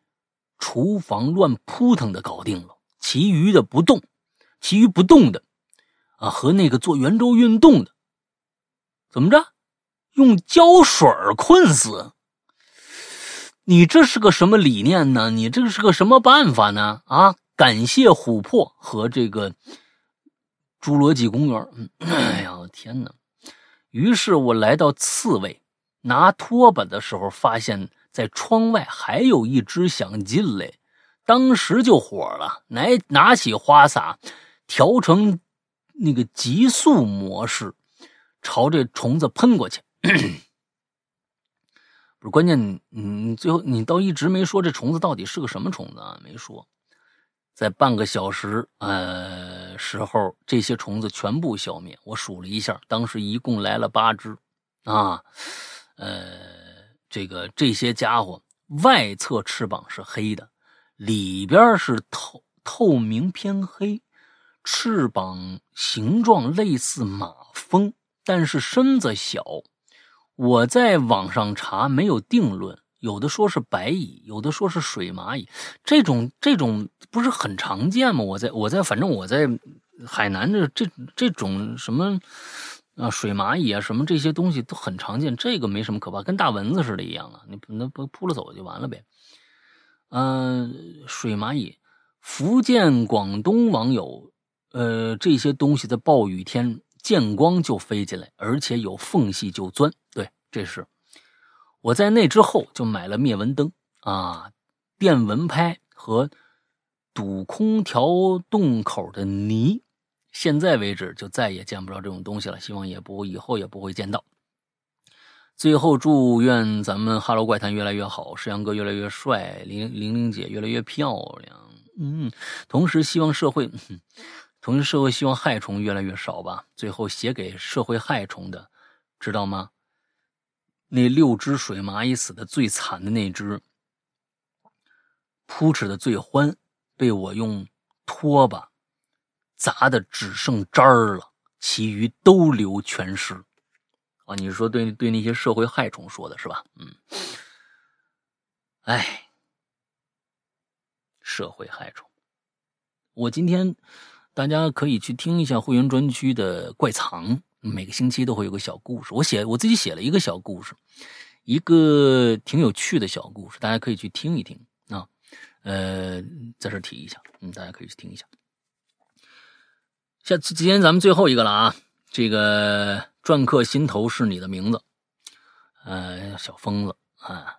厨房乱扑腾的搞定了，其余的不动，其余不动的啊，和那个做圆周运动的，怎么着？用胶水困死？你这是个什么理念呢？你这是个什么办法呢？啊？感谢琥珀和这个侏罗纪公园。哎呀，我天哪！于是我来到刺猬，拿拖把的时候，发现在窗外还有一只想进来，当时就火了，拿拿起花洒，调成那个极速模式，朝这虫子喷过去。不是关键，你最后你倒一直没说这虫子到底是个什么虫子啊？没说。在半个小时呃时候，这些虫子全部消灭。我数了一下，当时一共来了八只，啊，呃，这个这些家伙外侧翅膀是黑的，里边是透透明偏黑，翅膀形状类似马蜂，但是身子小。我在网上查，没有定论。有的说是白蚁，有的说是水蚂蚁，这种这种不是很常见吗？我在我在反正我在海南的这这种什么啊水蚂蚁啊什么这些东西都很常见，这个没什么可怕，跟大蚊子似的一样啊，你那不扑了走就完了呗。嗯，水蚂蚁，福建、广东网友，呃，这些东西在暴雨天见光就飞进来，而且有缝隙就钻，对，这是。我在那之后就买了灭蚊灯啊，电蚊拍和堵空调洞口的泥。现在为止就再也见不着这种东西了，希望也不以后也不会见到。最后祝愿咱们哈喽怪谈越来越好，石阳哥越来越帅，玲玲玲姐越来越漂亮。嗯，同时希望社会，同时社会希望害虫越来越少吧。最后写给社会害虫的，知道吗？那六只水蚂蚁死的最惨的那只，扑哧的最欢，被我用拖把砸的只剩渣儿了，其余都留全尸。啊，你是说对对那些社会害虫说的是吧？嗯，哎，社会害虫，我今天大家可以去听一下会员专区的怪藏。每个星期都会有个小故事，我写我自己写了一个小故事，一个挺有趣的小故事，大家可以去听一听啊。呃，在这提一下，嗯，大家可以去听一下。下今天咱们最后一个了啊，这个篆刻心头是你的名字，呃，小疯子啊，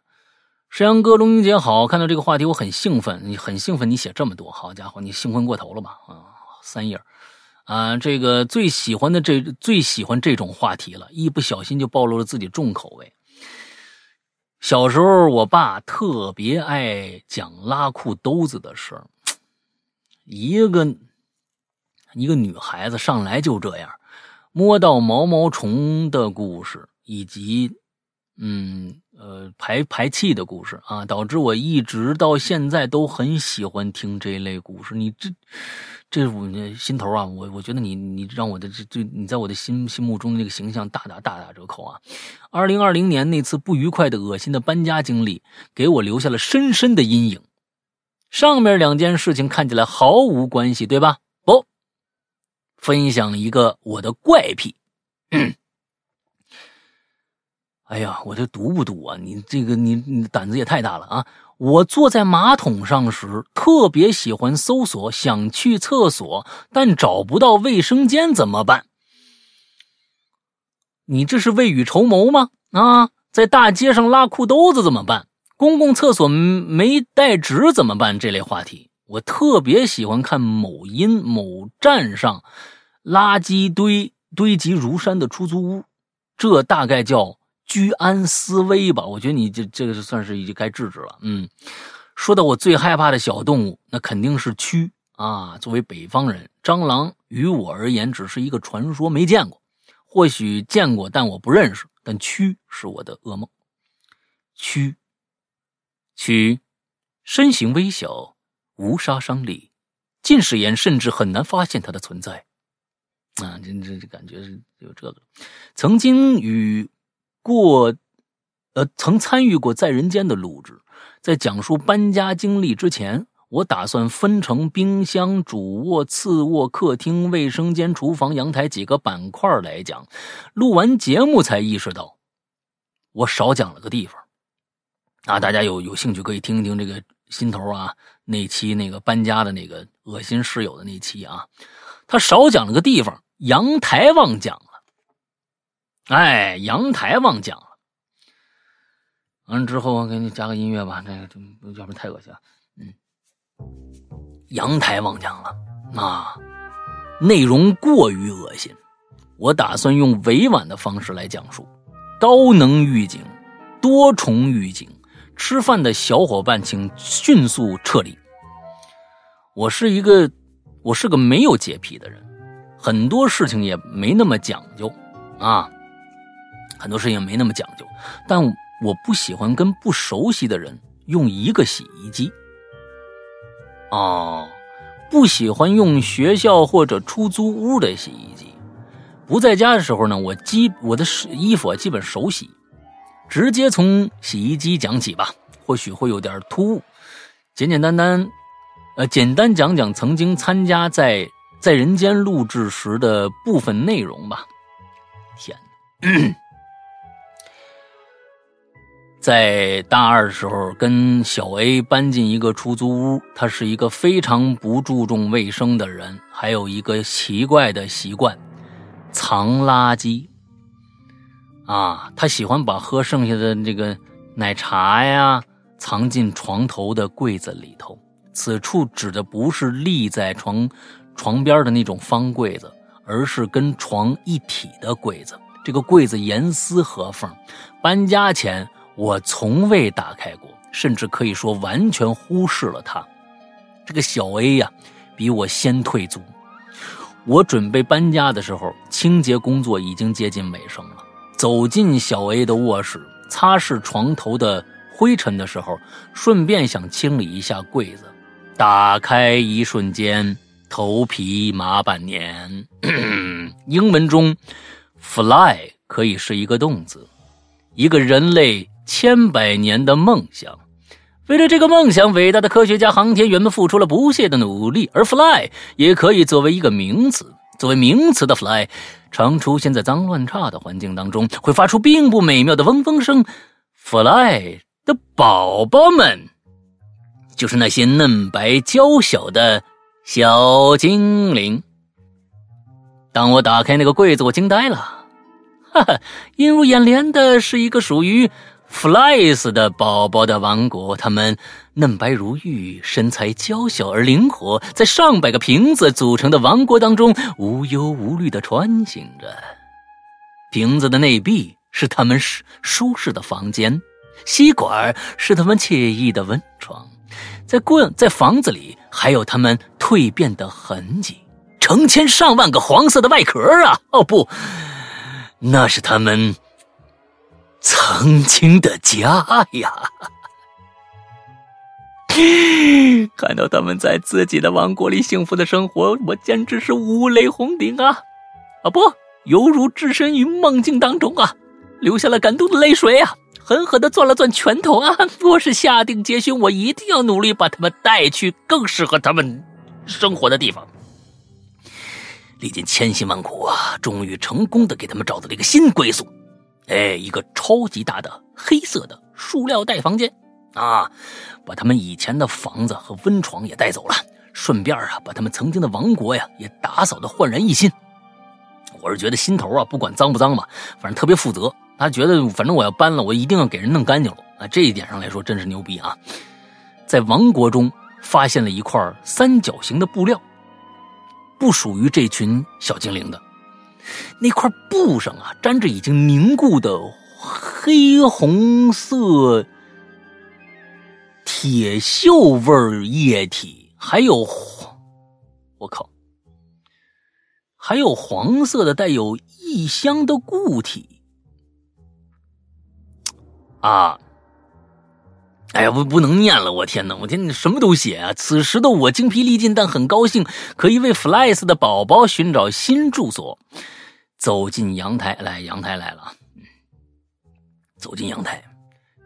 石阳哥，龙英姐好，看到这个话题我很兴奋，你很兴奋，你写这么多，好家伙，你兴奋过头了吧？啊，三页。啊，这个最喜欢的这最喜欢这种话题了，一不小心就暴露了自己重口味。小时候，我爸特别爱讲拉裤兜子的事儿。一个一个女孩子上来就这样，摸到毛毛虫的故事，以及嗯呃排排气的故事啊，导致我一直到现在都很喜欢听这类故事。你这。这我心头啊，我我觉得你你让我的这这你在我的心心目中的那个形象大打大打折扣啊！二零二零年那次不愉快的、恶心的搬家经历，给我留下了深深的阴影。上面两件事情看起来毫无关系，对吧？不，分享一个我的怪癖。哎呀，我这读不读啊？你这个你你胆子也太大了啊！我坐在马桶上时，特别喜欢搜索想去厕所，但找不到卫生间怎么办？你这是未雨绸缪吗？啊，在大街上拉裤兜子怎么办？公共厕所没带纸怎么办？这类话题，我特别喜欢看某音某站上垃圾堆堆积如山的出租屋，这大概叫。居安思危吧，我觉得你这这个算是已经该制止了。嗯，说到我最害怕的小动物，那肯定是蛆啊。作为北方人，蟑螂于我而言只是一个传说，没见过，或许见过，但我不认识。但蛆是我的噩梦。蛆，蛆，身形微小，无杀伤力，近视眼甚至很难发现它的存在。啊，这这这感觉是有这个，曾经与。过，呃，曾参与过在人间的录制。在讲述搬家经历之前，我打算分成冰箱、主卧、次卧、客厅、卫生间、厨房、阳台几个板块来讲。录完节目才意识到，我少讲了个地方。啊，大家有有兴趣可以听一听这个心头啊那期那个搬家的那个恶心室友的那期啊，他少讲了个地方，阳台忘讲了。哎，阳台忘讲了。完了之后，我给你加个音乐吧，这个这要不然太恶心了。嗯，阳台忘讲了，啊，内容过于恶心，我打算用委婉的方式来讲述。高能预警，多重预警，吃饭的小伙伴请迅速撤离。我是一个，我是个没有洁癖的人，很多事情也没那么讲究啊。很多事情没那么讲究，但我不喜欢跟不熟悉的人用一个洗衣机。哦，不喜欢用学校或者出租屋的洗衣机。不在家的时候呢，我基我的衣服基本手洗。直接从洗衣机讲起吧，或许会有点突兀。简简单单，呃，简单讲讲曾经参加在在人间录制时的部分内容吧。天哪！在大二的时候，跟小 A 搬进一个出租屋。他是一个非常不注重卫生的人，还有一个奇怪的习惯——藏垃圾。啊，他喜欢把喝剩下的这个奶茶呀藏进床头的柜子里头。此处指的不是立在床床边的那种方柜子，而是跟床一体的柜子。这个柜子严丝合缝，搬家前。我从未打开过，甚至可以说完全忽视了它。这个小 A 呀，比我先退租。我准备搬家的时候，清洁工作已经接近尾声了。走进小 A 的卧室，擦拭床头的灰尘的时候，顺便想清理一下柜子。打开一瞬间，头皮麻半年。英文中，fly 可以是一个动词，一个人类千百年的梦想。为了这个梦想，伟大的科学家、航天员们付出了不懈的努力。而 fly 也可以作为一个名词，作为名词的 fly，常出现在脏乱差的环境当中，会发出并不美妙的嗡嗡声。fly 的宝宝们。就是那些嫩白娇小的小精灵。当我打开那个柜子，我惊呆了，哈哈！映入眼帘的是一个属于 Flies 的宝宝的王国。他们嫩白如玉，身材娇小而灵活，在上百个瓶子组成的王国当中无忧无虑的穿行着。瓶子的内壁是他们舒舒适的房间，吸管是他们惬意的温床。在棍在房子里还有他们蜕变的痕迹，成千上万个黄色的外壳啊！哦不，那是他们曾经的家呀！看到他们在自己的王国里幸福的生活，我简直是五雷轰顶啊！啊不，犹如置身于梦境当中啊，流下了感动的泪水啊！狠狠的攥了攥拳头啊！我是下定决心，我一定要努力把他们带去更适合他们生活的地方。历尽千辛万苦啊，终于成功的给他们找到了一个新归宿。哎，一个超级大的黑色的塑料袋房间啊，把他们以前的房子和温床也带走了，顺便啊，把他们曾经的王国呀也打扫的焕然一新。我是觉得心头啊，不管脏不脏吧，反正特别负责。他觉得，反正我要搬了，我一定要给人弄干净了啊！这一点上来说，真是牛逼啊！在王国中发现了一块三角形的布料，不属于这群小精灵的。那块布上啊，沾着已经凝固的黑红色铁锈味液体，还有，我靠，还有黄色的带有异香的固体。啊！哎呀，不不能念了！我天哪，我天，你什么都写啊！此时的我精疲力尽，但很高兴可以为 Flies 的宝宝寻找新住所。走进阳台，来，阳台来了。走进阳台，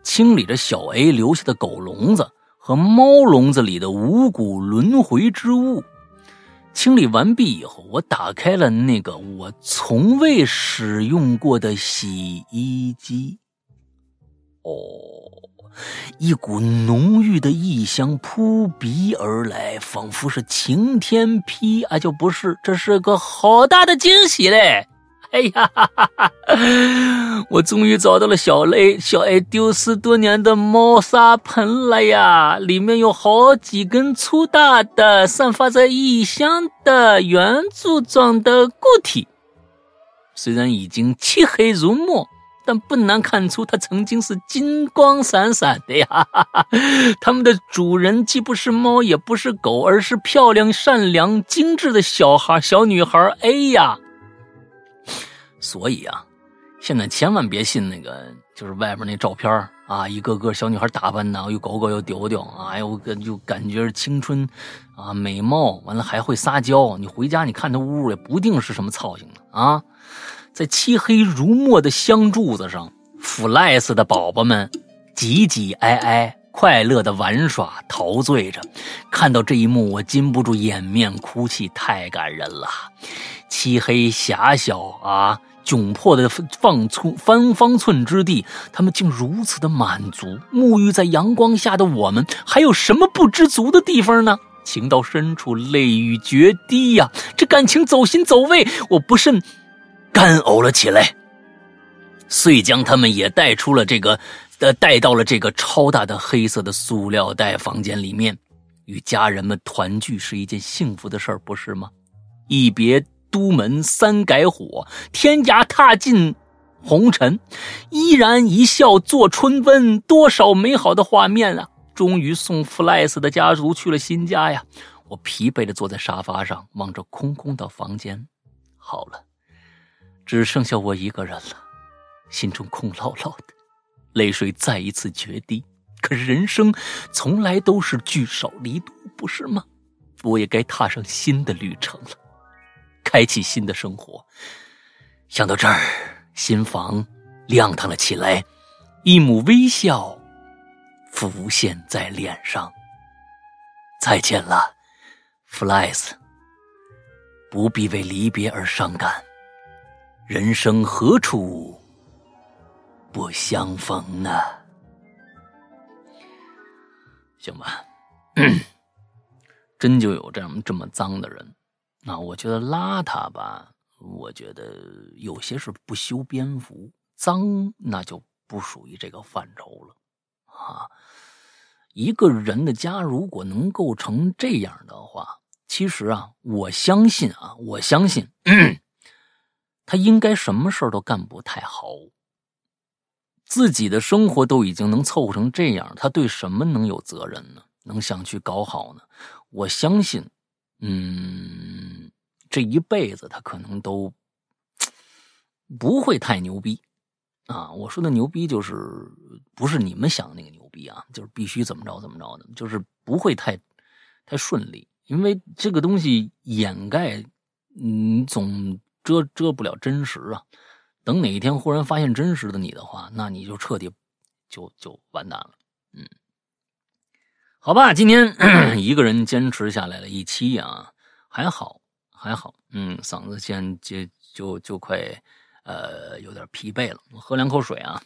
清理着小 A 留下的狗笼子和猫笼子里的五谷轮回之物。清理完毕以后，我打开了那个我从未使用过的洗衣机。哦，一股浓郁的异香扑鼻而来，仿佛是晴天霹啊！就不是，这是个好大的惊喜嘞！哎呀，哈哈哈我终于找到了小雷小 A 丢失多年的猫砂盆了呀！里面有好几根粗大的、散发着异香的圆柱状的固体，虽然已经漆黑如墨。但不难看出，它曾经是金光闪闪的呀！它们的主人既不是猫，也不是狗，而是漂亮、善良、精致的小孩、小女孩 A 呀！所以啊，现在千万别信那个，就是外边那照片啊，一个个小女孩打扮的，又狗狗又丢丢，哎呦，就感觉青春啊，美貌，完了还会撒娇。你回家你看她屋也不定是什么造型的啊。在漆黑如墨的香柱子上，弗赖斯的宝宝们挤挤挨挨，快乐的玩耍陶醉着。看到这一幕，我禁不住掩面哭泣，太感人了。漆黑狭小啊，窘迫的方寸方方寸之地，他们竟如此的满足。沐浴在阳光下的我们，还有什么不知足的地方呢？情到深处，泪雨决堤呀！这感情走心走胃，我不慎。干呕了起来，遂将他们也带出了这个，呃，带到了这个超大的黑色的塑料袋房间里面，与家人们团聚是一件幸福的事儿，不是吗？一别都门三改火，天涯踏尽红尘，依然一笑作春温，多少美好的画面啊！终于送弗莱斯的家族去了新家呀！我疲惫的坐在沙发上，望着空空的房间，好了。只剩下我一个人了，心中空落落的。泪水再一次决堤。可是人生从来都是聚少离多，不是吗？我也该踏上新的旅程了，开启新的生活。想到这儿，心房亮堂了起来，一抹微笑浮现在脸上。再见了，Flies。不必为离别而伤感，人生何处不相逢呢？行吧，真就有这样这么脏的人。那我觉得邋遢吧，我觉得有些是不修边幅，脏那就不属于这个范畴了啊。一个人的家如果能够成这样的话，其实啊，我相信啊，我相信他应该什么事儿都干不太好。自己的生活都已经能凑合成这样，他对什么能有责任呢？能想去搞好呢？我相信，嗯，这一辈子他可能都不会太牛逼啊！我说的牛逼就是不是你们想的那个牛逼啊，就是必须怎么着怎么着的，就是不会太太顺利，因为这个东西掩盖，你总遮遮不了真实啊。等哪一天忽然发现真实的你的话，那你就彻底就就完蛋了。嗯，好吧，今天 一个人坚持下来了一期啊，还好还好。嗯，嗓子现就就就快呃有点疲惫了，我喝两口水啊。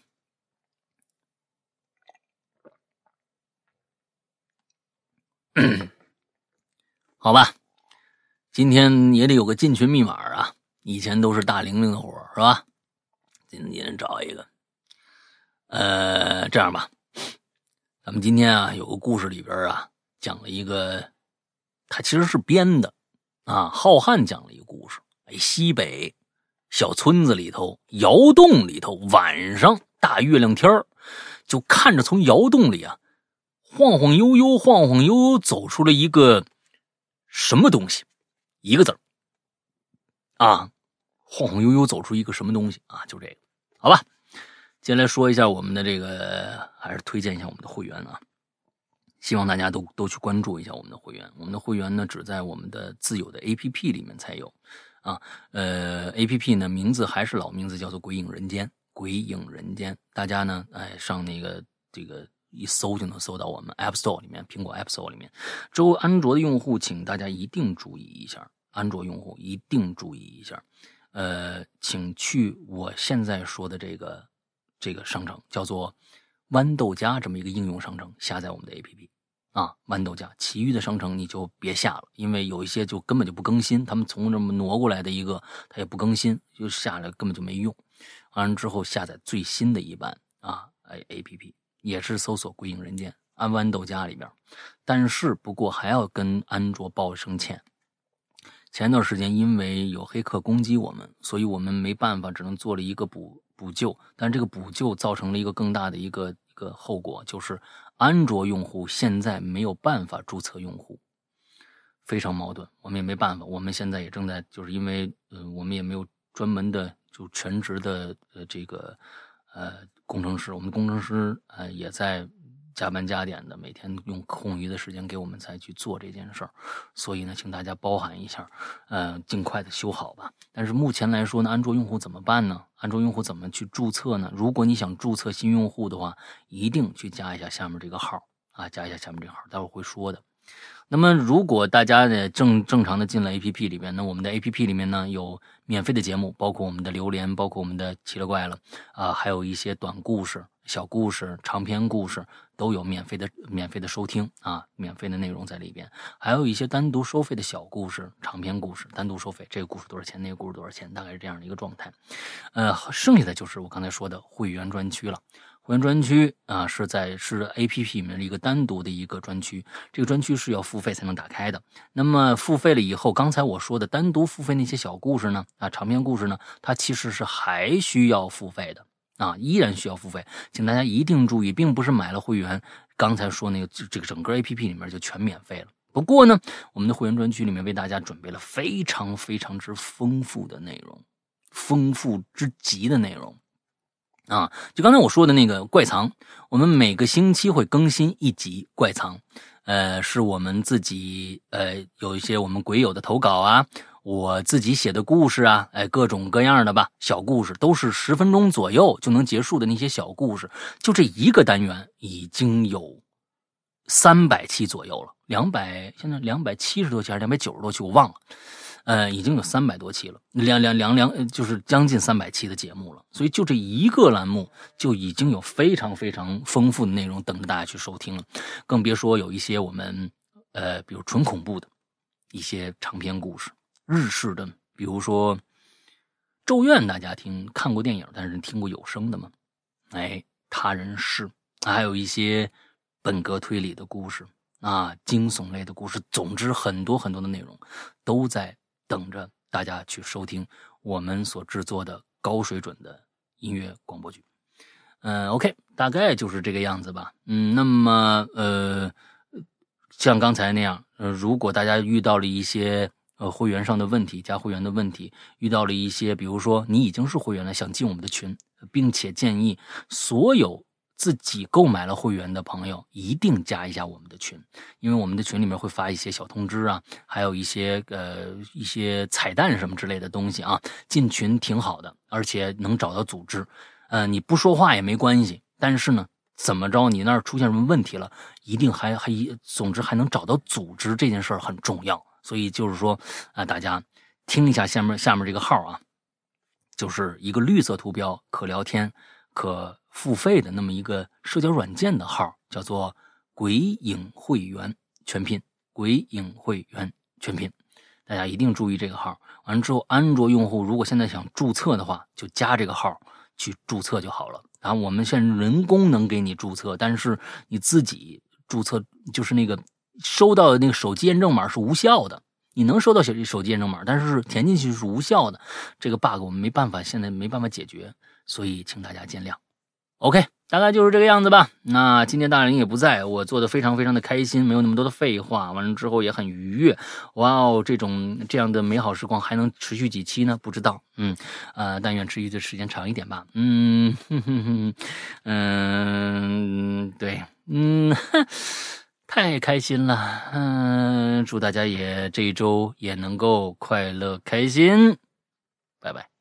好吧，今天也得有个进群密码啊，以前都是大玲玲的活是吧？今天找一个，呃，这样吧，咱们今天啊有个故事里边啊讲了一个，他其实是编的啊。浩瀚讲了一个故事，哎，西北小村子里头窑洞里头，晚上大月亮天就看着从窑洞里啊晃晃悠悠、晃晃悠悠走出了一个什么东西，一个字啊。晃晃悠悠走出一个什么东西啊？就这个，好吧。接来说一下我们的这个，还是推荐一下我们的会员啊。希望大家都都去关注一下我们的会员。我们的会员呢，只在我们的自有的 APP 里面才有啊。呃，APP 呢名字还是老名字，叫做《鬼影人间》。鬼影人间，大家呢，哎，上那个这个一搜就能搜到我们 App Store 里面，苹果 App Store 里面。之后，安卓的用户，请大家一定注意一下，安卓用户一定注意一下。呃，请去我现在说的这个这个商城，叫做豌豆荚这么一个应用商城，下载我们的 APP 啊，豌豆荚。其余的商城你就别下了，因为有一些就根本就不更新，他们从这么挪过来的一个，它也不更新，就下来根本就没用。完了之后下载最新的一版啊，哎，APP 也是搜索“鬼影人间”，安豌豆荚里边。但是不过还要跟安卓报声歉。前段时间因为有黑客攻击我们，所以我们没办法，只能做了一个补补救。但这个补救造成了一个更大的一个一个后果，就是安卓用户现在没有办法注册用户，非常矛盾。我们也没办法，我们现在也正在，就是因为呃，我们也没有专门的就全职的呃这个呃工程师，我们工程师呃也在。加班加点的，每天用空余的时间给我们才去做这件事儿，所以呢，请大家包涵一下，呃，尽快的修好吧。但是目前来说呢，安卓用户怎么办呢？安卓用户怎么去注册呢？如果你想注册新用户的话，一定去加一下下面这个号啊，加一下下面这个号，待会儿会说的。那么，如果大家呢正正常的进了 A P P 里面，那我们的 A P P 里面呢有免费的节目，包括我们的榴莲，包括我们的奇了怪了啊，还有一些短故事。小故事、长篇故事都有免费的、免费的收听啊，免费的内容在里边，还有一些单独收费的小故事、长篇故事，单独收费。这个故事多少钱？那个故事多少钱？大概是这样的一个状态。呃，剩下的就是我刚才说的会员专区了。会员专区啊，是在是 A P P 里面的一个单独的一个专区，这个专区是要付费才能打开的。那么付费了以后，刚才我说的单独付费那些小故事呢，啊，长篇故事呢，它其实是还需要付费的。啊，依然需要付费，请大家一定注意，并不是买了会员，刚才说那个这个整个 A P P 里面就全免费了。不过呢，我们的会员专区里面为大家准备了非常非常之丰富的内容，丰富之极的内容。啊，就刚才我说的那个怪藏，我们每个星期会更新一集怪藏，呃，是我们自己呃有一些我们鬼友的投稿啊，我自己写的故事啊，哎，各种各样的吧，小故事都是十分钟左右就能结束的那些小故事，就这一个单元已经有三百期左右了，两百现在两百七十多期还是两百九十多期，我忘了。呃，已经有三百多期了，两两两两，就是将近三百期的节目了。所以就这一个栏目，就已经有非常非常丰富的内容等着大家去收听了。更别说有一些我们，呃，比如纯恐怖的一些长篇故事，日式的，比如说《咒怨》，大家听看过电影，但是听过有声的吗？哎，他人是，还有一些本格推理的故事啊，惊悚类的故事，总之很多很多的内容都在。等着大家去收听我们所制作的高水准的音乐广播剧，嗯，OK，大概就是这个样子吧。嗯，那么呃，像刚才那样，呃，如果大家遇到了一些呃会员上的问题，加会员的问题，遇到了一些，比如说你已经是会员了，想进我们的群，并且建议所有。自己购买了会员的朋友，一定加一下我们的群，因为我们的群里面会发一些小通知啊，还有一些呃一些彩蛋什么之类的东西啊。进群挺好的，而且能找到组织。呃，你不说话也没关系，但是呢，怎么着你那儿出现什么问题了，一定还还一总之还能找到组织这件事儿很重要。所以就是说啊，大家听一下下面下面这个号啊，就是一个绿色图标，可聊天，可。付费的那么一个社交软件的号叫做“鬼影会员”全拼，“鬼影会员”全拼，大家一定注意这个号。完了之后，安卓用户如果现在想注册的话，就加这个号去注册就好了。然后我们现在人工能给你注册，但是你自己注册就是那个收到的那个手机验证码是无效的。你能收到手手机验证码，但是填进去是无效的。这个 bug 我们没办法，现在没办法解决，所以请大家见谅。OK，大概就是这个样子吧。那今天大林也不在，我做的非常非常的开心，没有那么多的废话。完了之后也很愉悦。哇哦，这种这样的美好时光还能持续几期呢？不知道。嗯，呃，但愿持续的时间长一点吧。嗯哼哼哼，嗯，对，嗯，太开心了。嗯，祝大家也这一周也能够快乐开心。拜拜。